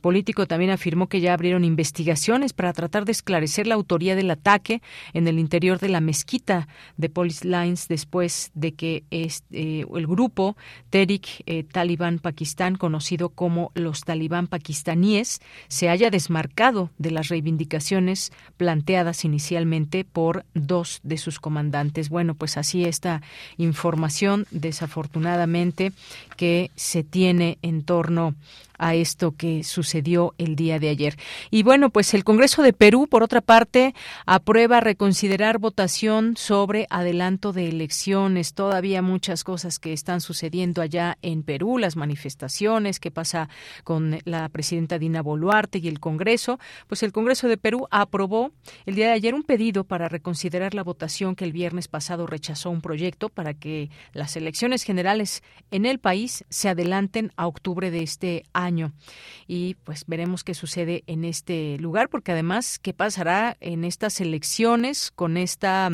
político también afirmó que ya abrieron investigaciones para tratar de esclarecer la autoría del ataque en el interior de la mezquita de Police Lines después de que este, el grupo Tehrik eh, Taliban Pakistán, conocido como los talibán pakistaníes, se haya desmarcado de las reivindicaciones planteadas inicialmente por dos de sus comandantes. Bueno, pues así esta información desafortunadamente que se tiene en torno a esto que sucedió el día de ayer. Y bueno, pues el Congreso de Perú, por otra parte, aprueba reconsiderar votación sobre adelanto de elecciones. Todavía muchas cosas que están sucediendo allá en Perú, las manifestaciones, qué pasa con la presidenta Dina Boluarte y el Congreso. Pues el Congreso de Perú aprobó el día de ayer un pedido para reconsiderar la votación que el viernes pasado rechazó un proyecto para que las elecciones generales en el país se adelanten a octubre de este año año. Y pues veremos qué sucede en este lugar, porque además, ¿qué pasará en estas elecciones con esta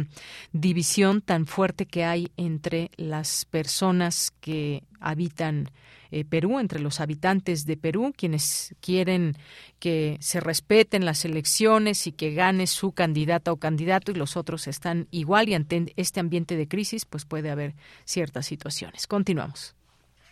división tan fuerte que hay entre las personas que habitan eh, Perú, entre los habitantes de Perú, quienes quieren que se respeten las elecciones y que gane su candidata o candidato y los otros están igual y ante este ambiente de crisis, pues puede haber ciertas situaciones. Continuamos.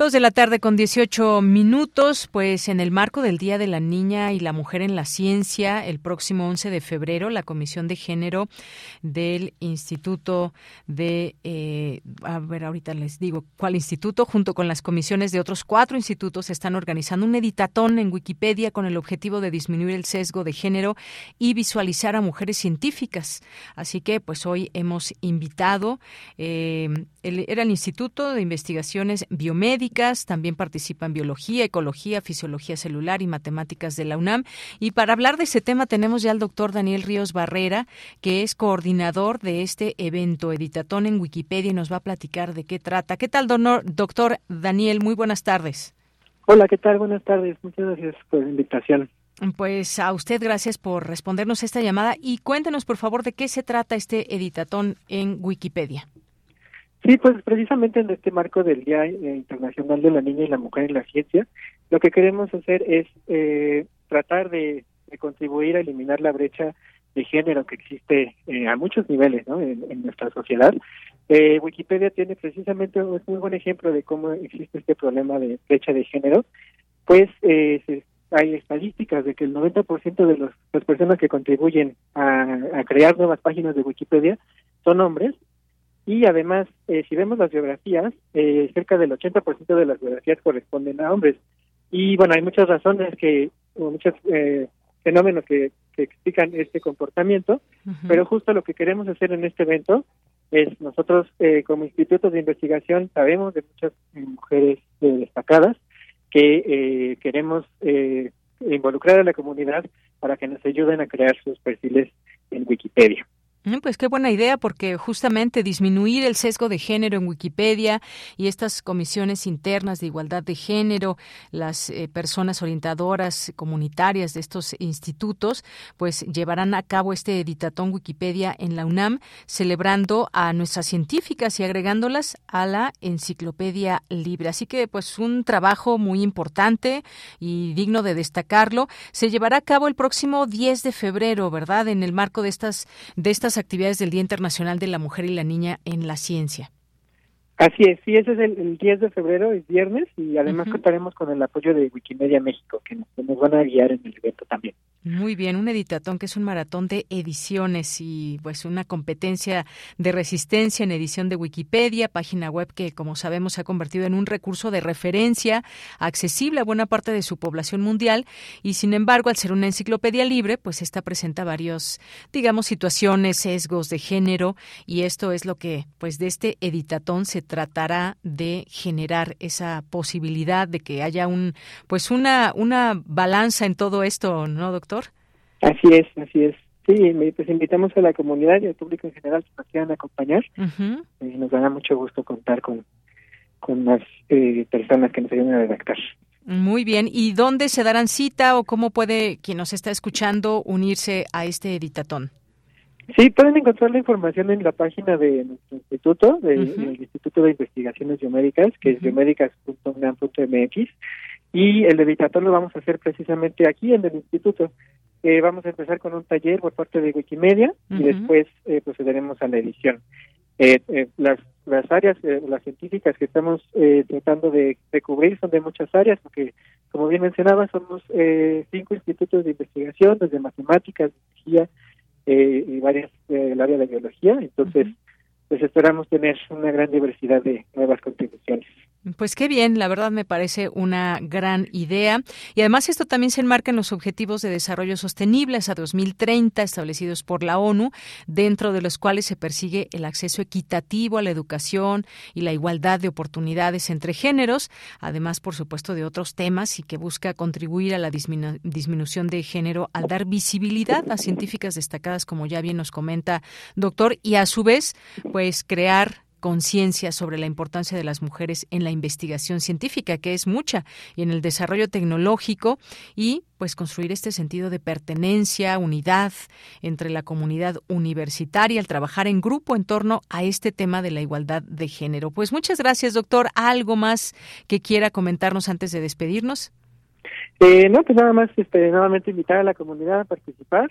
Dos de la tarde con 18 minutos, pues en el marco del Día de la Niña y la Mujer en la Ciencia, el próximo 11 de febrero, la Comisión de Género del Instituto de, eh, a ver, ahorita les digo cuál instituto, junto con las comisiones de otros cuatro institutos, están organizando un editatón en Wikipedia con el objetivo de disminuir el sesgo de género y visualizar a mujeres científicas. Así que, pues hoy hemos invitado, eh, era el Instituto de Investigaciones Biomédicas, también participa en biología, ecología, fisiología celular y matemáticas de la UNAM. Y para hablar de ese tema tenemos ya al doctor Daniel Ríos Barrera, que es coordinador de este evento Editatón en Wikipedia y nos va a platicar de qué trata. ¿Qué tal, doctor Daniel? Muy buenas tardes. Hola, ¿qué tal? Buenas tardes. Muchas gracias por la invitación. Pues a usted gracias por respondernos esta llamada y cuéntenos por favor de qué se trata este editatón en Wikipedia. Sí, pues precisamente en este marco del Día eh, Internacional de la Niña y la Mujer en la Ciencia, lo que queremos hacer es eh, tratar de, contribuir a eliminar la brecha de género que existe eh, a muchos niveles ¿no? en, nuestra sociedad. Wikipedia tiene precisamente un muy buen ejemplo de cómo existe este problema de brecha de género, pues hay estadísticas de que el 90% de los, las personas que contribuyen a crear nuevas páginas de Wikipedia son hombres y además, eh, si vemos las biografías, eh, cerca del 80% de las biografías corresponden a hombres. Y bueno, hay muchas razones que, o muchos eh, fenómenos que, explican este comportamiento, pero justo lo que queremos hacer en este evento es nosotros como institutos de investigación sabemos de muchas mujeres destacadas que queremos involucrar a la comunidad para que nos ayuden a crear sus perfiles en Wikipedia. Mm, pues qué buena idea, porque justamente disminuir el sesgo de género en Wikipedia y estas comisiones internas de igualdad de género, las eh, personas orientadoras comunitarias de estos institutos, pues llevarán a cabo este editatón Wikipedia en la UNAM, celebrando a nuestras científicas y agregándolas a la enciclopedia libre. Así que, pues, un trabajo muy importante y digno de destacarlo. Se llevará a cabo el próximo 10 de febrero, ¿verdad? En el marco de estas, de estas actividades del Día Internacional de la Mujer y la Niña en la Ciencia. Así es, sí, ese es el, 10 de febrero, es viernes, y además contaremos con el apoyo de Wikimedia México, que nos, van a guiar en el evento también. Muy bien, un editatón que es un maratón de ediciones y pues una competencia de resistencia en edición de Wikipedia, página web que como sabemos se ha convertido en un recurso de referencia accesible a buena parte de su población mundial y sin embargo al ser una enciclopedia libre pues esta presenta varios digamos situaciones, sesgos de género y esto es lo que pues de este editatón se tratará de generar esa posibilidad de que haya un pues una una balanza en todo esto, ¿no, doctor? Así es, así es. Sí, pues invitamos a la comunidad y al público en general que nos quieran acompañar. y nos dará mucho gusto contar con, con más eh, personas que nos ayuden a redactar. Muy bien. ¿Y dónde se darán cita o cómo puede quien nos está escuchando unirse a este editatón? Sí, pueden encontrar la información en la página de nuestro instituto, del Instituto de Investigaciones Biomédicas, que es biomédicas.unam.mx, y el editador lo vamos a hacer precisamente aquí en el instituto. Eh, vamos a empezar con un taller por parte de Wikimedia y después eh, procederemos a la edición. las las áreas, las científicas que estamos tratando de, cubrir son de muchas áreas, porque, como bien mencionaba, somos cinco institutos de investigación, desde matemáticas, biología y varias del área de biología. Entonces, pues esperamos tener una gran diversidad de nuevas contribuciones. Pues qué bien, la verdad me parece una gran idea. Y además esto también se enmarca en los Objetivos de Desarrollo Sostenible a 2030 establecidos por la ONU, dentro de los cuales se persigue el acceso equitativo a la educación y la igualdad de oportunidades entre géneros, además, por supuesto, de otros temas y que busca contribuir a la disminución de género al dar visibilidad a científicas destacadas, como ya bien nos comenta doctor, y a su vez, pues crear conciencia sobre la importancia de las mujeres en la investigación científica, que es mucha, y en el desarrollo tecnológico y pues construir este sentido de pertenencia, unidad entre la comunidad universitaria al trabajar en grupo en torno a este tema de la igualdad de género. Pues muchas gracias, doctor. ¿Algo más que quiera comentarnos antes de despedirnos? Eh, no, pues nada más este, nuevamente invitar a la comunidad a participar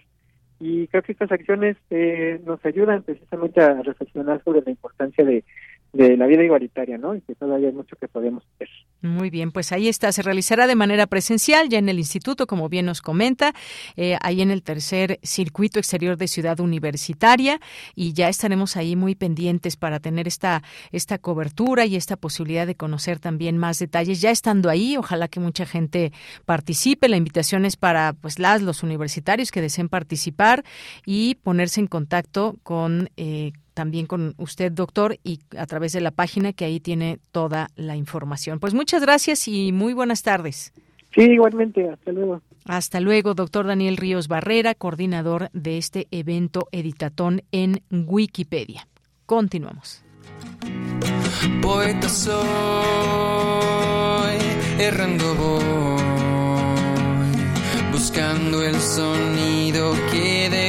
y creo que estas acciones eh, nos ayudan precisamente a reflexionar sobre la importancia de, de la vida igualitaria, ¿no? Y que todavía hay mucho que podemos hacer. Muy bien, pues ahí está. Se realizará de manera presencial ya en el instituto, como bien nos comenta, eh, ahí en el tercer circuito exterior de Ciudad Universitaria y ya estaremos ahí muy pendientes para tener esta esta cobertura y esta posibilidad de conocer también más detalles. Ya estando ahí, ojalá que mucha gente participe. La invitación es para pues las los universitarios que deseen participar y ponerse en contacto con eh, también con usted, doctor, y a través de la página que ahí tiene toda la información. Pues muchas gracias y muy buenas tardes. Sí, igualmente. Hasta luego. Hasta luego, doctor Daniel Ríos Barrera, coordinador de este evento Editatón en Wikipedia. Continuamos. Poeta soy, errando voy, buscando el sonido que dejó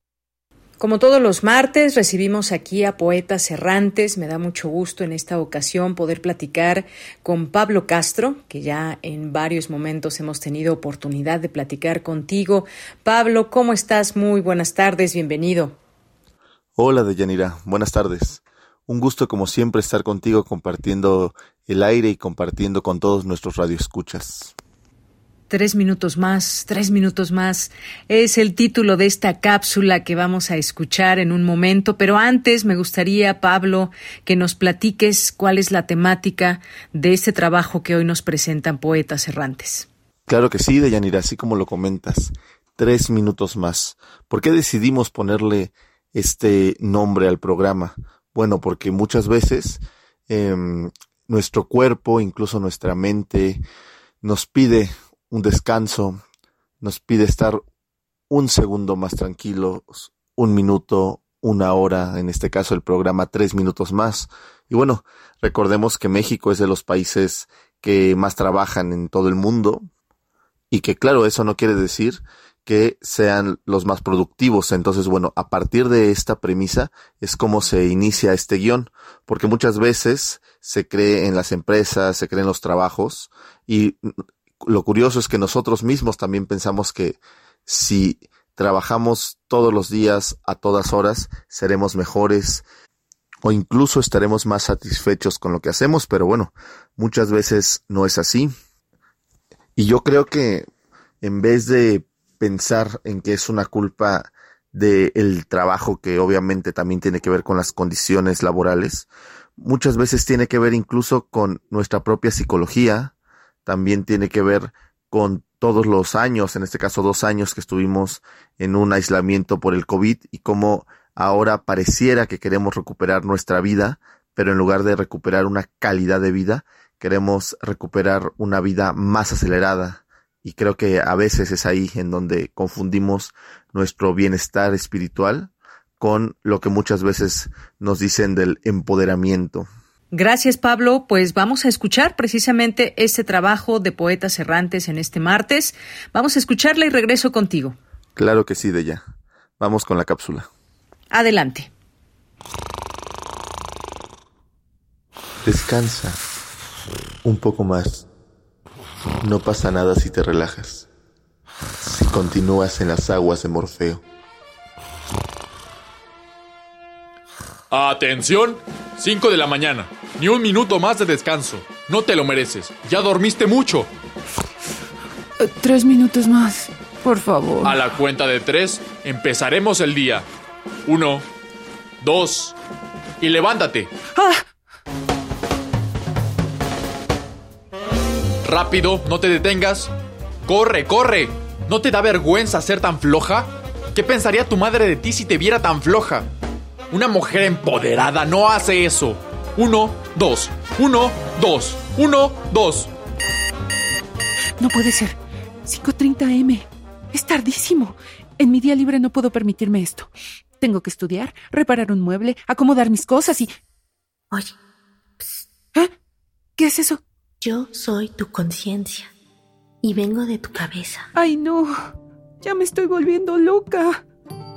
Como todos los martes, recibimos aquí a poetas errantes. Me da mucho gusto en esta ocasión poder platicar con Pablo Castro, que ya en varios momentos hemos tenido oportunidad de platicar contigo. Pablo, ¿cómo estás? Muy buenas tardes, bienvenido. Hola, Deyanira, buenas tardes. Un gusto como siempre estar contigo compartiendo el aire y compartiendo con todos nuestros radioescuchas. Tres minutos más, tres minutos más. Es el título de esta cápsula que vamos a escuchar en un momento, pero antes me gustaría, Pablo, que nos platiques cuál es la temática de este trabajo que hoy nos presentan poetas errantes. Claro que sí, Deyanira, así como lo comentas. Tres minutos más. ¿Por qué decidimos ponerle este nombre al programa? Bueno, porque muchas veces em, nuestro cuerpo, incluso nuestra mente, nos pide un descanso, nos pide estar un segundo más tranquilos, un minuto, una hora, en este caso el programa tres minutos más. Y bueno, recordemos que México es de los países que más trabajan en todo el mundo y que claro, eso no quiere decir que sean los más productivos. Entonces, bueno, a partir de esta premisa es como se inicia este guion, porque muchas veces se cree en las empresas, se cree en los trabajos y lo curioso es que nosotros mismos también pensamos que si trabajamos todos los días a todas horas, seremos mejores o incluso estaremos más satisfechos con lo que hacemos, pero bueno, muchas veces no es así. Y yo creo que en vez de pensar en que es una culpa del trabajo que obviamente también tiene que ver con las condiciones laborales, muchas veces tiene que ver incluso con nuestra propia psicología, también tiene que ver con todos los años, en este caso dos años que estuvimos en un aislamiento por el COVID y cómo ahora pareciera que queremos recuperar nuestra vida, pero en lugar de recuperar una calidad de vida, queremos recuperar una vida más acelerada. Y creo que a veces es ahí en donde confundimos nuestro bienestar espiritual con lo que muchas veces nos dicen del empoderamiento. Gracias, Pablo. Pues vamos a escuchar precisamente este trabajo de Poetas Errantes en este martes. Vamos a escucharla y regreso contigo. Claro que sí, Deya. Vamos con la cápsula. Adelante. Descansa un poco más. No pasa nada si te relajas. Si continúas en las aguas de Morfeo. Atención, 5 de la mañana. Ni un minuto más de descanso. No te lo mereces. Ya dormiste mucho. Eh, tres minutos más, por favor. A la cuenta de tres, empezaremos el día. Uno, dos, y levántate. Ah. Rápido, no te detengas. Corre, corre. ¿No te da vergüenza ser tan floja? ¿Qué pensaría tu madre de ti si te viera tan floja? Una mujer empoderada no hace eso. Uno, dos. Uno, dos. Uno, dos. No puede ser. 5.30 M. Es tardísimo. En mi día libre no puedo permitirme esto. Tengo que estudiar, reparar un mueble, acomodar mis cosas y... Oye. ¿Eh? ¿Qué es eso? Yo soy tu conciencia. Y vengo de tu cabeza. Ay, no. Ya me estoy volviendo loca.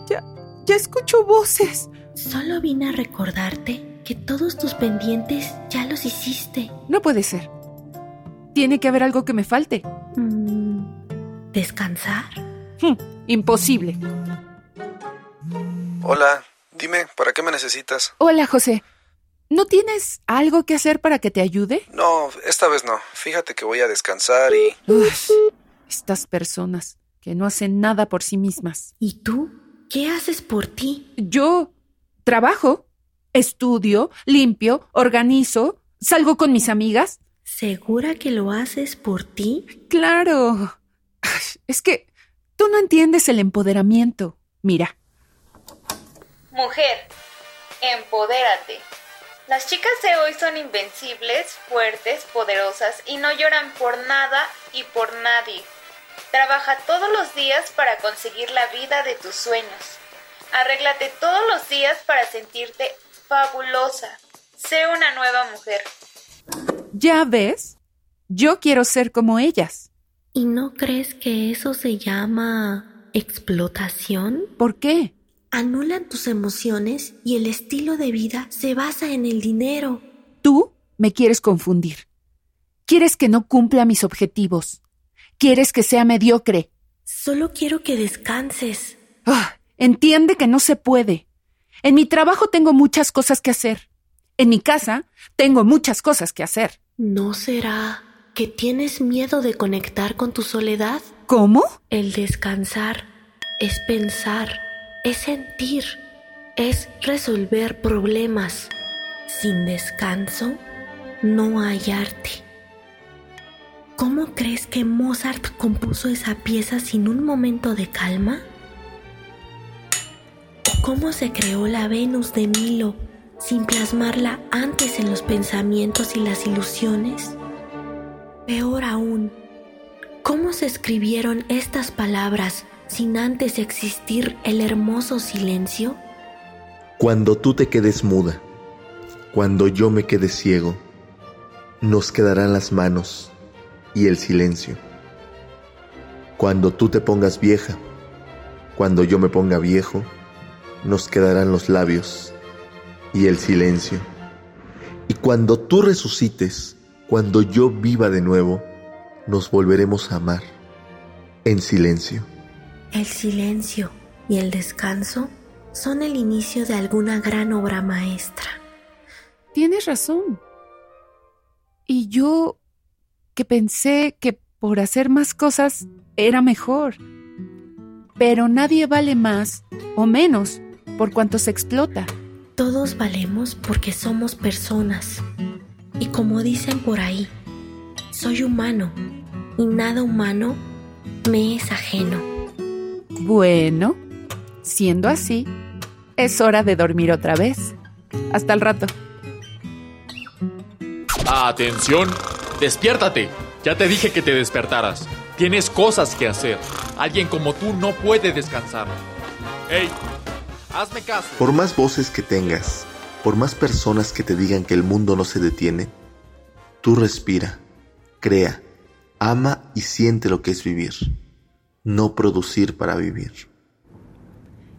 Ya, ya escucho voces. Solo vine a recordarte que todos tus pendientes ya los hiciste. No puede ser. Tiene que haber algo que me falte. Mm, ¿Descansar? Hmm, imposible. Hola, dime, ¿para qué me necesitas? Hola, José. ¿No tienes algo que hacer para que te ayude? No, esta vez no. Fíjate que voy a descansar y... estas personas que no hacen nada por sí mismas. ¿Y tú? ¿Qué haces por ti? Yo trabajo, estudio, limpio, organizo, salgo con mis amigas. ¿Segura que lo haces por ti? Claro. Es que tú no entiendes el empoderamiento. Mira. Mujer, empodérate. Las chicas de hoy son invencibles, fuertes, poderosas y no lloran por nada y por nadie. Trabaja todos los días para conseguir la vida de tus sueños. Arréglate todos los días para sentirte fabulosa. Sé una nueva mujer. ¿Ya ves? Yo quiero ser como ellas. ¿Y no crees que eso se llama explotación? ¿Por qué? Anulan tus emociones y el estilo de vida se basa en el dinero. Tú me quieres confundir. Quieres que no cumpla mis objetivos. Quieres que sea mediocre. Solo quiero que descanses. Ah, entiende que no se puede. En mi trabajo tengo muchas cosas que hacer. En mi casa tengo muchas cosas que hacer. ¿No será que tienes miedo de conectar con tu soledad? ¿Cómo? El descansar es pensar es sentir, es resolver problemas. Sin descanso no hay arte. ¿Cómo crees que Mozart compuso esa pieza sin un momento de calma? ¿Cómo se creó la Venus de Milo sin plasmarla antes en los pensamientos y las ilusiones? Peor aún, ¿cómo se escribieron estas palabras sin antes existir el hermoso silencio? Cuando tú te quedes muda, cuando yo me quede ciego, nos quedarán las manos y el silencio. Cuando tú te pongas vieja, cuando yo me ponga viejo, nos quedarán los labios y el silencio. Y cuando tú resucites, cuando yo viva de nuevo, nos volveremos a amar en silencio. El silencio y el descanso son el inicio de alguna gran obra maestra. Tienes razón. Y yo que pensé que por hacer más cosas era mejor. Pero nadie vale más o menos por cuanto se explota. Todos valemos porque somos personas. Y como dicen por ahí, soy humano y nada humano me es ajeno. Bueno, siendo así, es hora de dormir otra vez. Hasta el rato. Atención, despiértate. Ya te dije que te despertaras. Tienes cosas que hacer. Alguien como tú no puede descansar. ¡Ey! Hazme caso. Por más voces que tengas, por más personas que te digan que el mundo no se detiene, tú respira, crea, ama y siente lo que es vivir no producir para vivir.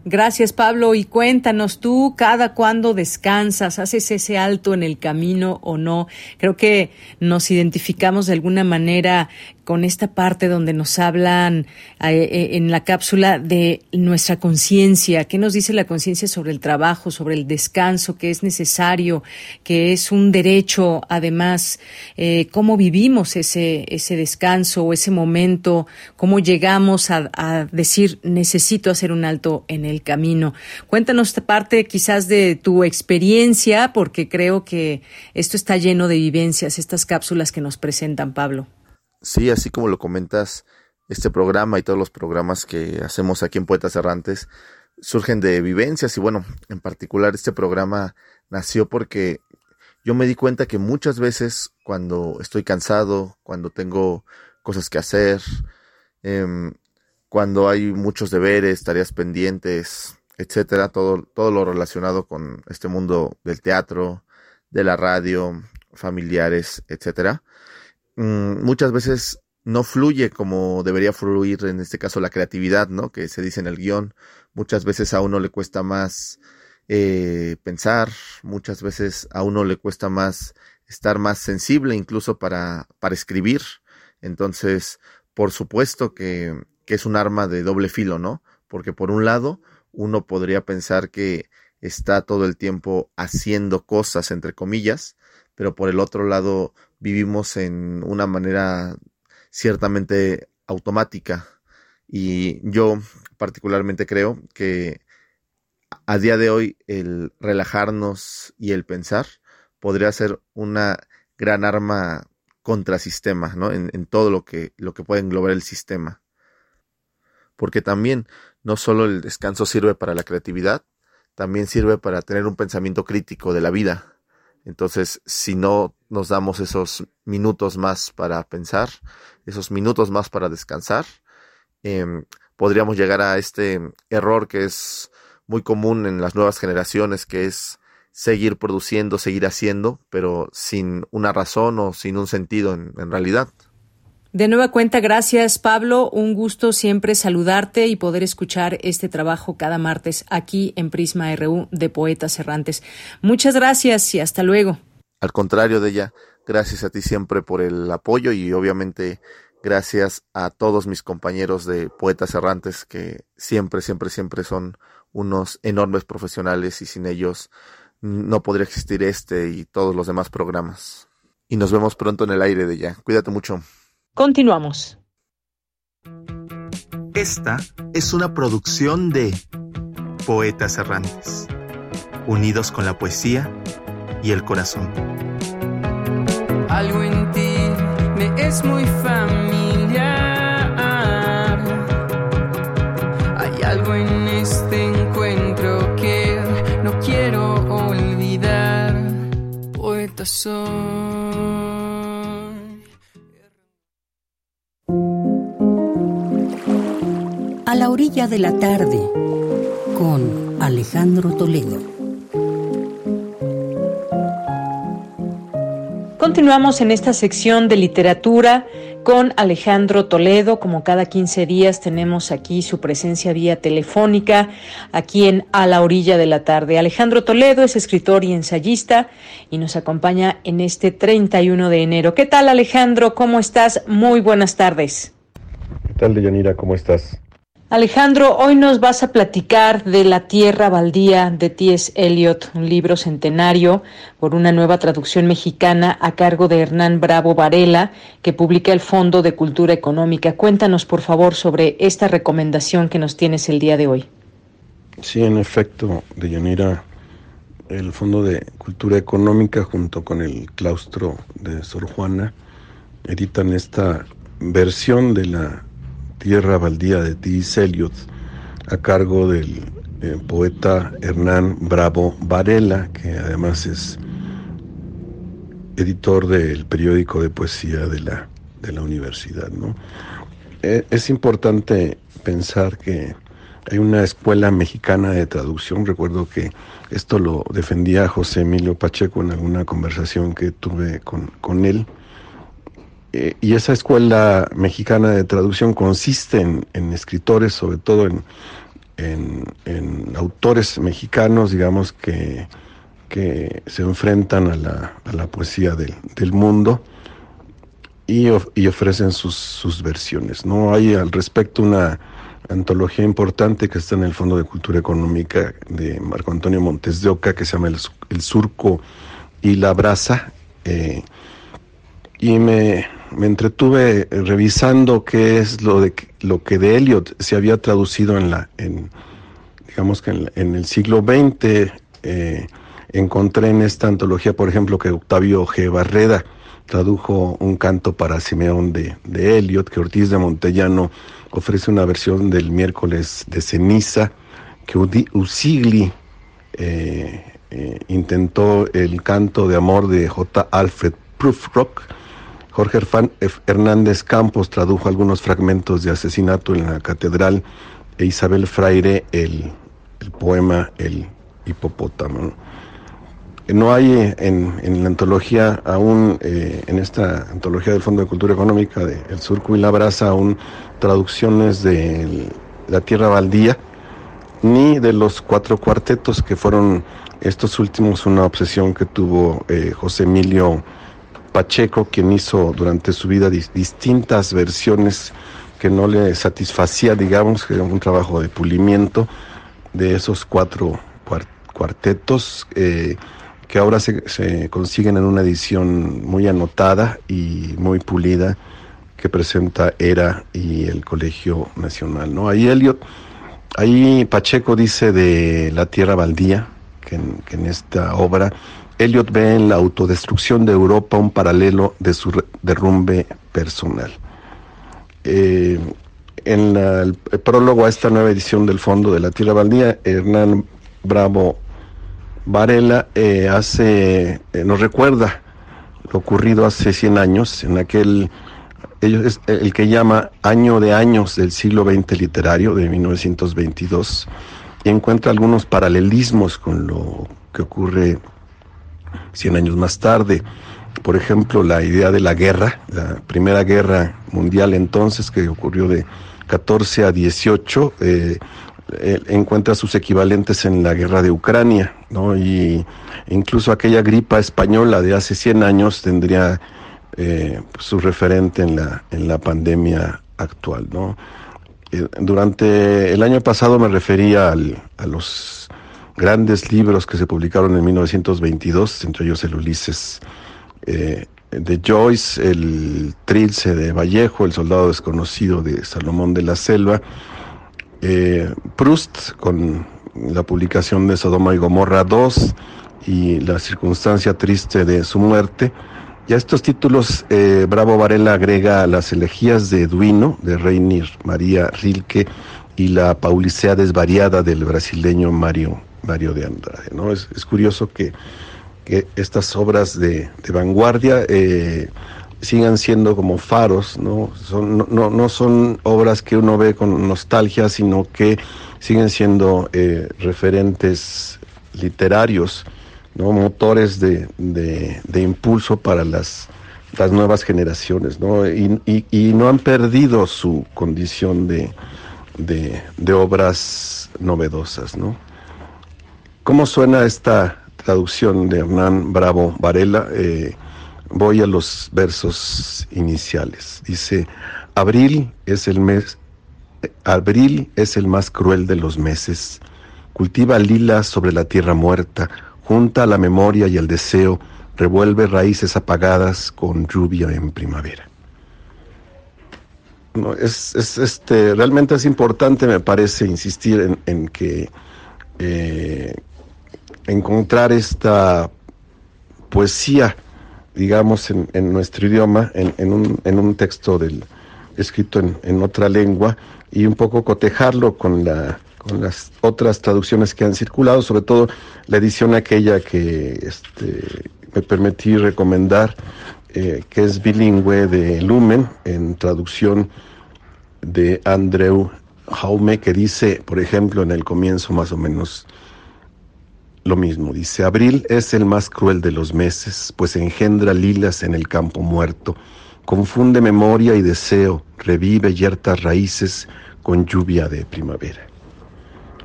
Gracias, Pablo. Y cuéntanos tú, ¿cada cuándo descansas? ¿Haces ese alto en el camino o no? Creo que nos identificamos de alguna manera con esta parte donde nos hablan eh, eh, en la cápsula de nuestra conciencia. ¿Qué nos dice la conciencia sobre el trabajo, sobre el descanso, que es necesario, que es un derecho? Además, eh, ¿cómo vivimos ese, ese descanso o ese momento? ¿Cómo llegamos a, a decir necesito hacer un alto en el camino? Cuéntanos parte quizás de tu experiencia, porque creo que esto está lleno de vivencias, estas cápsulas que nos presentan, Pablo. Sí, así como lo comentas, este programa y todos los programas que hacemos aquí en Poetas Errantes surgen de vivencias y bueno, en particular este programa nació porque yo me di cuenta que muchas veces cuando estoy cansado, cuando tengo cosas que hacer, em, cuando hay muchos deberes, tareas pendientes, etcétera, todo, todo lo relacionado con este mundo del teatro, de la radio, familiares, etcétera, Mm, muchas veces no fluye como debería fluir en este caso la creatividad, ¿no? Que se dice en el guion. Muchas veces a uno le cuesta más eh, pensar, muchas veces a uno le cuesta más estar más sensible incluso para, para escribir. Entonces, por supuesto que, que es un arma de doble filo, ¿no? Porque por un lado, uno podría pensar que está todo el tiempo haciendo cosas, entre comillas, pero por el otro lado, vivimos en una manera ciertamente automática y yo particularmente creo que a día de hoy el relajarnos y el pensar podría ser una gran arma contra sistema, ¿no? En, en, todo lo que, lo que puede englobar el sistema. Porque también no solo el descanso sirve para la creatividad, también sirve para tener un pensamiento crítico de la vida. Entonces, si no nos damos esos minutos más para pensar, esos minutos más para descansar, eh, podríamos llegar a este error que es muy común en las nuevas generaciones, que es seguir produciendo, seguir haciendo, pero sin una razón o sin un sentido en, en realidad. De nueva cuenta, gracias Pablo. Un gusto siempre saludarte y poder escuchar este trabajo cada martes aquí en Prisma RU de Poetas Errantes. Muchas gracias y hasta luego. Al contrario de ella, gracias a ti siempre por el apoyo y obviamente gracias a todos mis compañeros de Poetas Errantes que siempre, siempre, siempre son unos enormes profesionales y sin ellos no podría existir este y todos los demás programas. Y nos vemos pronto en el aire de ella. Cuídate mucho. Continuamos. Esta es una producción de Poetas Errantes, unidos con la poesía y el corazón. Algo en ti me es muy familiar. Hay algo en este encuentro que no quiero olvidar. Poeta soy. A la orilla de la tarde, con Alejandro Toledo. Continuamos en esta sección de literatura con Alejandro Toledo. Como cada 15 días tenemos aquí su presencia vía telefónica, aquí en A la orilla de la tarde. Alejandro Toledo es escritor y ensayista y nos acompaña en este 31 de enero. ¿Qué tal Alejandro? ¿Cómo estás? Muy buenas tardes. ¿Qué tal, Deyanira? ¿Cómo estás? Alejandro, hoy nos vas a platicar de La Tierra Baldía de T.S. Eliot, un libro centenario por una nueva traducción mexicana a cargo de Hernán Bravo Varela, que publica el Fondo de Cultura Económica. Cuéntanos, por favor, sobre esta recomendación que nos tienes el día de hoy. Sí, en efecto, Deyanira, el Fondo de Cultura Económica junto con el claustro de Sor Juana editan esta versión de la Tierra Baldía de T. Eliot, a cargo del poeta Hernán Bravo Varela, que además es editor del periódico de poesía de la, de la universidad. ¿no? Eh, es importante pensar que hay una escuela mexicana de traducción, recuerdo que esto lo defendía José Emilio Pacheco en alguna conversación que tuve con, con él, y esa escuela mexicana de traducción consiste en, en escritores, sobre todo en, en, autores mexicanos, digamos, que, que se enfrentan a la, a la poesía del, del mundo y, y ofrecen sus, sus, versiones. ¿no? Hay al respecto una antología importante que está en el Fondo de Cultura Económica de Marco Antonio Montes de Oca, que se llama El, Surco y la Brasa. Eh, y me, me, entretuve revisando qué es lo, de, lo que de Eliot se había traducido en la, digamos que en, el siglo XX. Eh, encontré en esta antología, por ejemplo, que Octavio G. Barreda tradujo un canto para Simeón de, de Eliot, que Ortiz de Montellano ofrece una versión del miércoles de ceniza, que Usigli eh, eh, intentó el canto de amor de J. Alfred Prufrock, Jorge Hernández Campos tradujo algunos fragmentos de Asesinato en la Catedral e Isabel Fraire el, poema El hipopótamo. No hay en, la antología aún, eh, en esta antología del Fondo de Cultura Económica de El Surco y la Brasa, aún traducciones de La Tierra Baldía, ni de los cuatro cuartetos que fueron estos últimos una obsesión que tuvo eh, José Emilio Pacheco, quien hizo durante su vida distintas versiones que no le satisfacía, digamos, que era un trabajo de pulimiento de esos cuatro cuartetos. Eh, que ahora se, consiguen en una edición muy anotada y muy pulida que presenta ERA y el Colegio Nacional. ¿no? Ahí Elliot, ahí Pacheco dice de la tierra baldía, que en, esta obra Elliot ve en la autodestrucción de Europa un paralelo de su derrumbe personal. Eh, en el prólogo a esta nueva edición del Fondo de la Tierra Baldía, Hernán Bravo Varela eh, hace, eh, nos recuerda lo ocurrido hace 100 años, en aquel, ellos es el que llama Año de Años del siglo XX literario, de 1922, y encuentra algunos paralelismos con lo que ocurre 100 años más tarde. Por ejemplo, la idea de la guerra, la primera guerra mundial entonces, que ocurrió de 14 a 18, eh, eh, encuentra sus equivalentes en la guerra de Ucrania, ¿no? Y incluso aquella gripa española de hace 100 años tendría eh, su referente en la, en la pandemia actual, ¿no? Durante el año pasado me refería al, a los grandes libros que se publicaron en 1922, entre ellos el Ulises de Joyce, el Trilce de Vallejo, el Soldado Desconocido de Salomón de la Selva, eh, Proust con la publicación de Sodoma y Gomorra 2 y la circunstancia triste de su muerte. Y a estos títulos, eh, Bravo Varela agrega las elegías de Duino, de Reynir María Rilke, y la Paulicea desvariada del brasileño Mario, Mario de Andrade. ¿no? Es, curioso que, estas obras de, vanguardia eh, sigan siendo como faros, ¿no? Son, no, no, son obras que uno ve con nostalgia, sino que siguen siendo eh, referentes literarios, ¿no? motores de, de, impulso para las, las nuevas generaciones, ¿no? Y, y, no han perdido su condición de, de, obras novedosas. ¿no? ¿Cómo suena esta traducción de Hernán Bravo Varela? Eh, Voy a los versos iniciales. Dice, abril es el mes, abril es el más cruel de los meses. Cultiva lilas sobre la tierra muerta, junta la memoria y el deseo, revuelve raíces apagadas con lluvia en primavera. No, es, este, realmente es importante, me parece, insistir en, que eh, encontrar esta poesía digamos, en, en nuestro idioma, en, en, un, en un texto del, escrito en, otra lengua y un poco cotejarlo con, la, con las otras traducciones que han circulado, sobre todo la edición aquella que este, me permití recomendar, eh, que es bilingüe de Lumen, en traducción de Andrew Jaume, que dice, por ejemplo, en el comienzo más o menos, lo mismo, dice, abril es el más cruel de los meses, pues engendra lilas en el campo muerto, confunde memoria y deseo, revive yertas raíces con lluvia de primavera.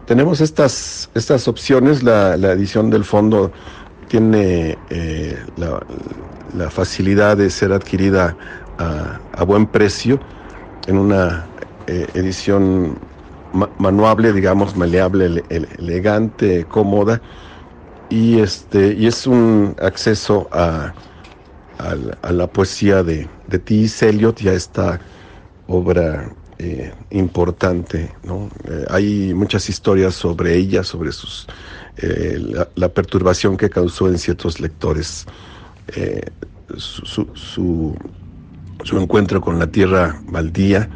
tenemos estas, estas opciones, la, edición del fondo tiene eh, la, facilidad de ser adquirida a, buen precio en una eh, edición manuable, digamos, maleable, elegante, cómoda y este y es un acceso a, a, la poesía de, de T.S. Eliot y a esta obra eh, importante. ¿no? Eh, hay muchas historias sobre ella, sobre sus eh, la, perturbación que causó en ciertos lectores su, su, su, encuentro con la tierra baldía.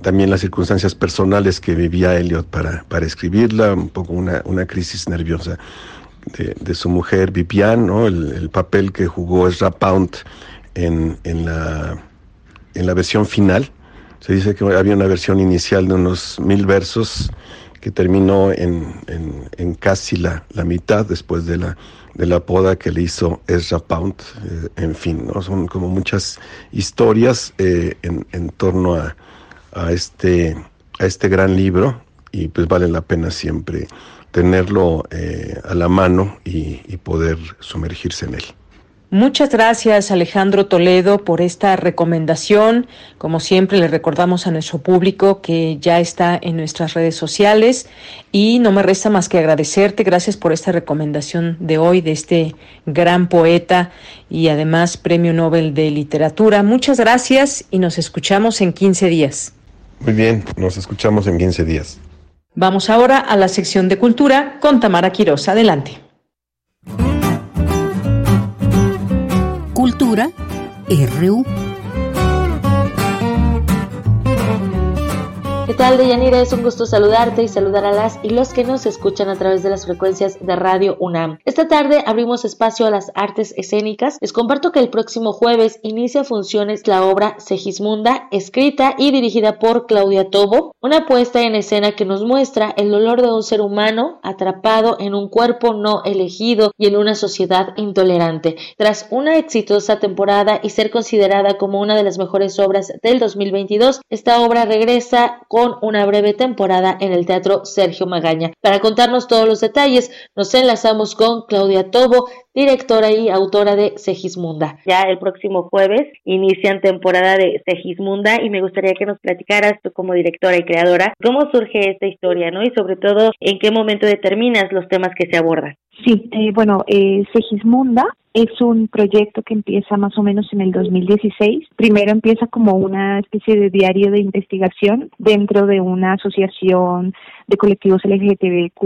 también las circunstancias personales que vivía Eliot para, para escribirla, un poco una, una crisis nerviosa de, su mujer Vivian, ¿no? el, papel que jugó Ezra Pound en, en, la, en la versión final. Se dice que había una versión inicial de unos mil versos que terminó en, en, casi la, la, mitad después de la, de la poda que le hizo Ezra Pound. Eh, en fin, ¿no? son como muchas historias eh, en, en, torno a, a, este, a este gran libro y pues vale la pena siempre tenerlo eh, a la mano y, y poder sumergirse en él. Muchas gracias Alejandro Toledo por esta recomendación. Como siempre le recordamos a nuestro público que ya está en nuestras redes sociales y no me resta más que agradecerte. Gracias por esta recomendación de hoy de este gran poeta y además Premio Nobel de Literatura. Muchas gracias y nos escuchamos en 15 días. Muy bien, nos escuchamos en 15 días. Vamos ahora a la sección de cultura con Tamara Quiroz. Adelante. Cultura RU. ¿Qué tal, Deyanira? Es un gusto saludarte y saludar a las y los que nos escuchan a través de las frecuencias de Radio UNAM. Esta tarde abrimos espacio a las artes escénicas. Les comparto que el próximo jueves inicia funciones la obra Segismunda, escrita y dirigida por Claudia Tobo, una puesta en escena que nos muestra el dolor de un ser humano atrapado en un cuerpo no elegido y en una sociedad intolerante. Tras una exitosa temporada y ser considerada como una de las mejores obras del 2022, esta obra regresa con con una breve temporada en el Teatro Sergio Magaña. Para contarnos todos los detalles, nos enlazamos con Claudia Tobo, directora y autora de Segismunda. Ya el próximo jueves inician temporada de Segismunda y me gustaría que nos platicaras tú como directora y creadora cómo surge esta historia, ¿no? Y sobre todo, en qué momento determinas los temas que se abordan. Sí, eh, bueno, eh, Segismunda es un proyecto que empieza más o menos en el 2016. Primero empieza como una especie de diario de investigación dentro de una asociación de colectivos LGTBQ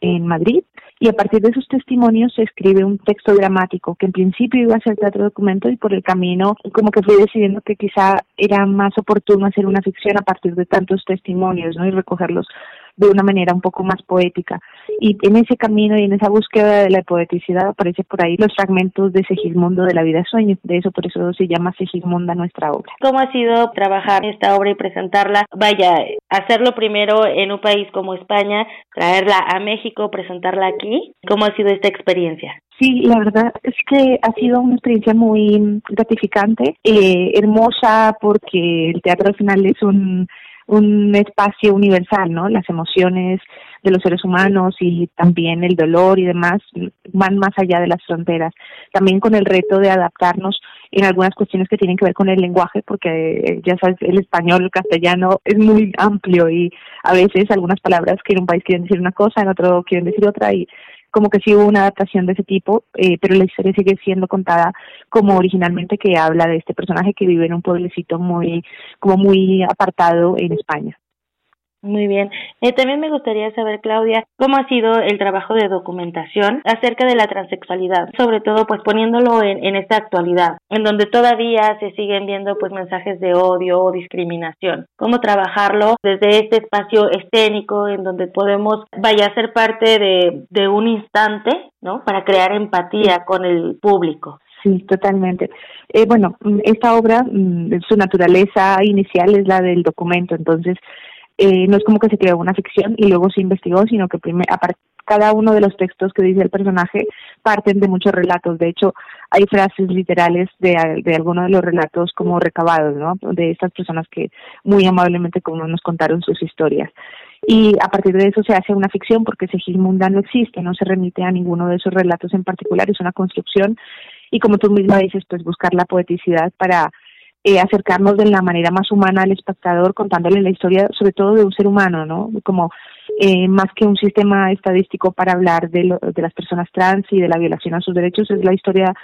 en Madrid. Y a partir de esos testimonios se escribe un texto dramático que en principio iba a ser teatro documento y por el camino como que fui decidiendo que quizá era más oportuno hacer una ficción a partir de tantos testimonios, ¿no? Y recogerlos de una manera un poco más poética. Y en ese camino y en esa búsqueda de la poeticidad aparece por ahí los fragmentos de Segismundo de la vida sueño. De eso por eso se llama Segismunda nuestra obra. ¿Cómo ha sido trabajar esta obra y presentarla? Vaya, hacerlo primero en un país como España, traerla a México, presentarla aquí. ¿Cómo ha sido esta experiencia? Sí, la verdad es que ha sido una experiencia muy gratificante, eh, hermosa, porque el teatro al final es un un espacio universal, ¿no? Las emociones de los seres humanos y también el dolor y demás van más allá de las fronteras. También con el reto de adaptarnos en algunas cuestiones que tienen que ver con el lenguaje, porque eh, ya sabes, el español, el castellano es muy amplio y a veces algunas palabras que en un país quieren decir una cosa, en otro quieren decir otra y como que sí hubo una adaptación de ese tipo, eh, pero la historia sigue siendo contada como originalmente que habla de este personaje que vive en un pueblecito muy, como muy apartado en España. Muy bien. Eh, también me gustaría saber, Claudia, cómo ha sido el trabajo de documentación acerca de la transexualidad, sobre todo pues poniéndolo en, en esta actualidad, en donde todavía se siguen viendo pues mensajes de odio o discriminación. ¿Cómo trabajarlo desde este espacio escénico en donde podemos, vaya a ser parte de, de un instante, ¿no? Para crear empatía con el público. Sí, totalmente. Eh, bueno, esta obra, mm, su naturaleza inicial es la del documento, entonces eh, no es como que se creó una ficción y luego se investigó, sino que cada uno de los textos que dice el personaje parten de muchos relatos. De hecho, hay frases literales de, algunos de los relatos como recabados, ¿no? De estas personas que muy amablemente como nos contaron sus historias. y a partir de eso se hace una ficción porque Segismunda no existe, no se remite a ninguno de esos relatos en particular, es una construcción y como tú misma dices, pues buscar la poeticidad para eh, acercarnos de la manera más humana al espectador contándole la historia sobre todo de un ser humano, ¿no? Como eh, más que un sistema estadístico para hablar de, lo, de las personas trans y de la violación a sus derechos, es la historia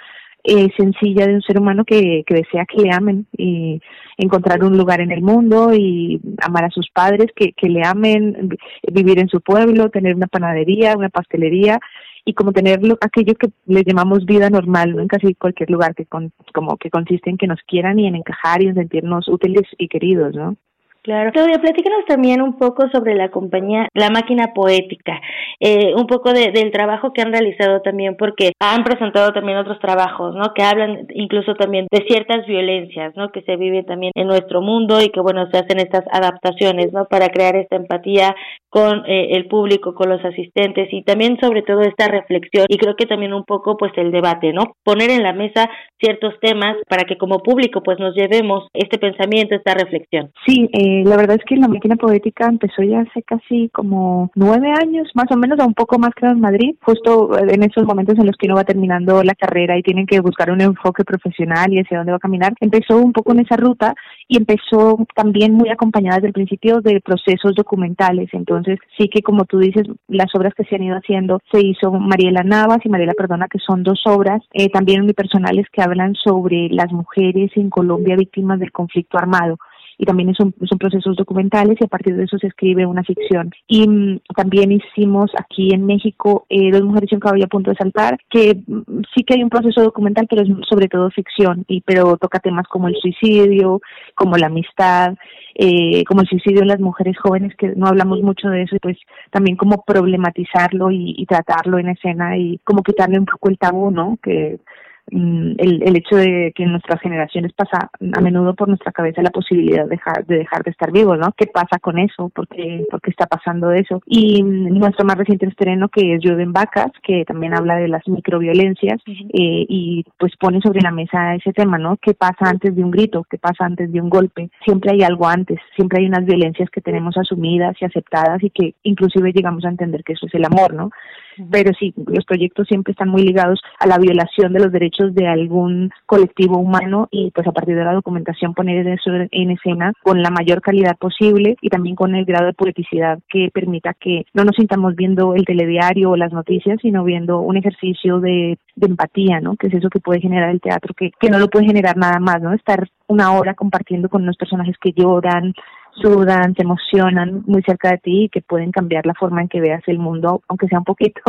eh, sencilla de un ser humano que, desea que le amen y encontrar un lugar en el mundo y amar a sus padres, que le amen, vivir en su pueblo, tener una panadería, una pastelería y como tener aquello que le llamamos vida normal ¿no? en casi cualquier lugar que como que consiste en que nos quieran y en encajar y en sentirnos útiles y queridos, ¿no? Claro. Claudia, platícanos también un poco sobre la compañía La Máquina Poética, eh, un poco de, del trabajo que han realizado también, porque han presentado también otros trabajos, ¿no? Que hablan incluso también de ciertas violencias, ¿no? Que se viven también en nuestro mundo y que, bueno, se hacen estas adaptaciones, ¿no? Para crear esta empatía con eh, el público, con los asistentes y también sobre todo esta reflexión y creo que también un poco pues el debate, ¿no? Poner en la mesa ciertos temas para que como público pues nos llevemos este pensamiento, esta reflexión. Sí, eh, la verdad es que la máquina poética empezó ya hace casi como nueve años, más o menos, a un poco más creo en Madrid, justo en esos momentos en los que uno va terminando la carrera y tienen que buscar un enfoque profesional y hacia dónde va a caminar. Empezó un poco en esa ruta y empezó también muy acompañada desde el principio de procesos documentales, entonces entonces, sí que como tú dices, las obras que se han ido haciendo, se hizo Mariela Navas y Mariela Perdona, que son dos obras, eh, también unipersonales que hablan sobre las mujeres en Colombia víctimas del conflicto armado y también son, son procesos documentales y a partir de eso se escribe una ficción. Y mm, también hicimos aquí en México eh, Dos mujeres y un caballo a punto de saltar, que mm, sí que hay un proceso documental, pero es sobre todo ficción, y pero toca temas como el suicidio, como la amistad, eh, como el suicidio en las mujeres jóvenes, que no hablamos mucho de eso, y pues también como problematizarlo y, y tratarlo en escena y como quitarle un poco el tabú, ¿no? Que el, el hecho de que en nuestras generaciones pasa a menudo por nuestra cabeza la posibilidad de dejar de, dejar de estar vivos, ¿no? ¿Qué pasa con eso? ¿Por qué, por qué está pasando eso? Y nuestro más reciente estreno, que es Llueven Vacas, que también habla de las microviolencias eh, y pues pone sobre la mesa ese tema, ¿no? ¿Qué pasa antes de un grito? ¿Qué pasa antes de un golpe? Siempre hay algo antes, siempre hay unas violencias que tenemos asumidas y aceptadas y que inclusive llegamos a entender que eso es el amor, ¿no? Pero sí, los proyectos siempre están muy ligados a la violación de los derechos de algún colectivo humano y pues a partir de la documentación poner eso en escena con la mayor calidad posible y también con el grado de poeticidad que permita que no nos sintamos viendo el telediario o las noticias, sino viendo un ejercicio de, empatía, ¿no? Que es eso que puede generar el teatro, que, que no lo puede generar nada más, ¿no? Estar una hora compartiendo con unos personajes que lloran, sudan, se emocionan muy cerca de ti y que pueden cambiar la forma en que veas el mundo, aunque sea un poquito.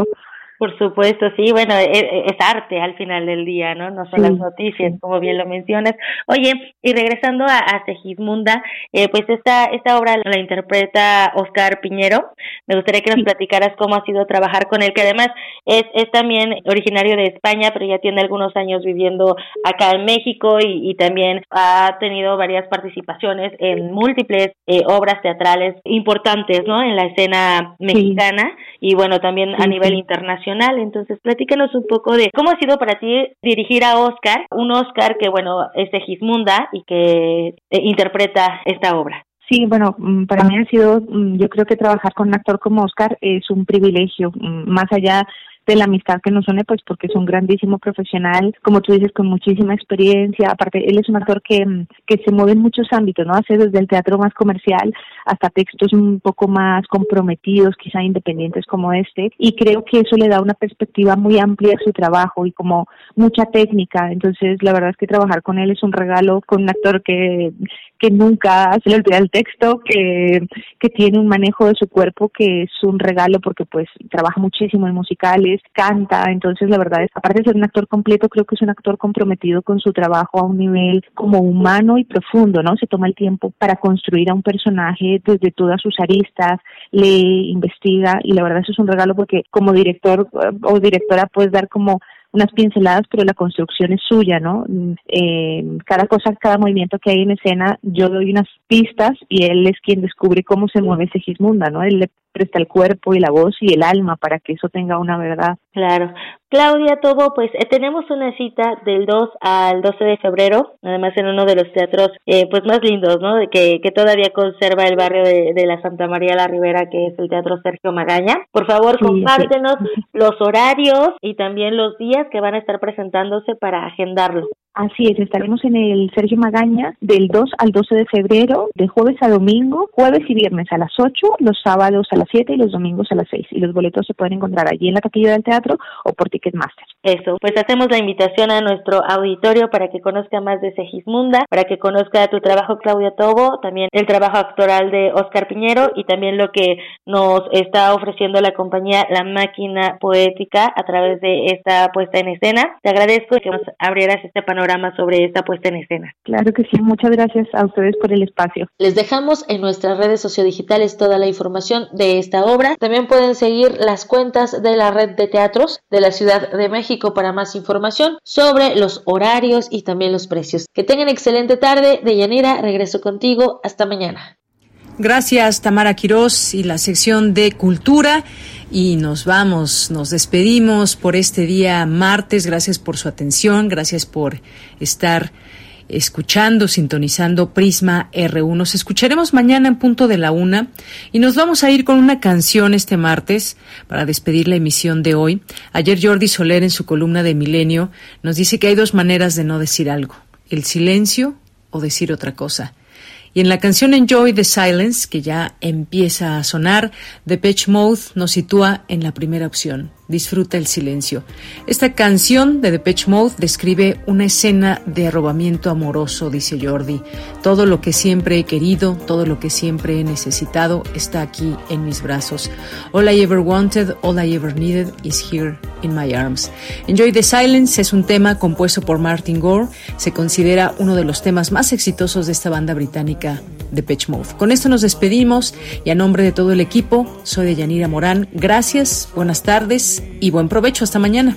Por supuesto, sí, bueno, e, e, es, arte al final del día, ¿no? No son las noticias, como bien lo mencionas. Oye, y regresando a, a Segismunda, eh, pues esta, esta obra la interpreta Oscar Piñero. Me gustaría que nos platicaras cómo ha sido trabajar con él, que además es, es también originario de España, pero ya tiene algunos años viviendo acá en México y, y también ha tenido varias participaciones en múltiples eh, obras teatrales importantes, ¿no? En la escena mexicana y bueno, también a nivel internacional entonces, platícanos un poco de cómo ha sido para ti dirigir a Oscar, un Oscar que, bueno, es de Gismunda y que eh, interpreta esta obra. Sí, bueno, mm, para mí ha sido, mm, yo creo que trabajar con un actor como Oscar es un privilegio, mm, más allá de la amistad que nos une, pues porque es un grandísimo profesional, como tú dices, con muchísima experiencia. Aparte, él es un actor que, que se mueve en muchos ámbitos, ¿no? Hace desde el teatro más comercial hasta textos un poco más comprometidos, quizá independientes como este. Y creo que eso le da una perspectiva muy amplia a su trabajo y como mucha técnica. Entonces, la verdad es que trabajar con él es un regalo, con un actor que, que nunca se le olvida el texto, que, que tiene un manejo de su cuerpo que es un regalo porque pues trabaja muchísimo en musicales, canta, entonces la verdad es, aparte de ser un actor completo, creo que es un actor comprometido con su trabajo a un nivel como humano y profundo, ¿no? Se toma el tiempo para construir a un personaje desde todas sus aristas, le investiga y la verdad eso es un regalo porque como director eh, o directora puedes dar como unas pinceladas, pero la construcción es suya, ¿no? Eh, cada cosa, cada movimiento que hay en escena, yo doy unas pistas y él es quien descubre cómo se mueve Segismunda, ¿no? Él le presta el cuerpo y la voz y el alma para que eso tenga una verdad. Claro. Claudia Tobo, pues eh, tenemos una cita del 2 al 12 de febrero, además en uno de los teatros eh, pues más lindos, ¿no? De que, que todavía conserva el barrio de, de, la Santa María la Ribera, que es el Teatro Sergio Magaña. Por favor, compártenos los horarios y también los días que van a estar presentándose para agendarlo. Así es, estaremos en el Sergio Magaña del 2 al 12 de febrero, de jueves a domingo, jueves y viernes a las 8, los sábados a las 7 y los domingos a las 6. Y los boletos se pueden encontrar allí en la taquilla del teatro o por Ticketmaster. Eso, pues hacemos la invitación a nuestro auditorio para que conozca más de Segismunda, para que conozca tu trabajo, Claudia Tobo, también el trabajo actoral de Oscar Piñero y también lo que nos está ofreciendo la compañía La Máquina Poética a través de esta puesta en escena. Te agradezco que nos abrieras este panorama sobre esta puesta en escena. Claro que sí, muchas gracias a ustedes por el espacio. Les dejamos en nuestras redes sociodigitales toda la información de esta obra. También pueden seguir las cuentas de la red de teatros de la Ciudad de México para más información sobre los horarios y también los precios. Que tengan excelente tarde. De Yanira, regreso contigo. Hasta mañana. Gracias, Tamara Quirós y la sección de Cultura. Y nos vamos, nos despedimos por este día martes. Gracias por su atención, gracias por estar escuchando, sintonizando Prisma R1. Nos escucharemos mañana en punto de la una y nos vamos a ir con una canción este martes para despedir la emisión de hoy. Ayer Jordi Soler en su columna de Milenio nos dice que hay dos maneras de no decir algo, el silencio o decir otra cosa. Y en la canción Enjoy the Silence, que ya empieza a sonar, Depeche Mode nos sitúa en la primera opción. Disfruta el silencio. Esta canción de Depeche Mode describe una escena de arrobamiento amoroso, dice Jordi. Todo lo que siempre he querido, todo lo que siempre he necesitado está aquí en mis brazos. All I ever wanted, all I ever needed is here in my arms. Enjoy the Silence es un tema compuesto por Martin Gore. Se considera uno de los temas más exitosos de esta banda británica Depeche Mode. Con esto nos despedimos y a nombre de todo el equipo, soy de Yanira Morán. Gracias, buenas tardes y buen provecho. Hasta mañana.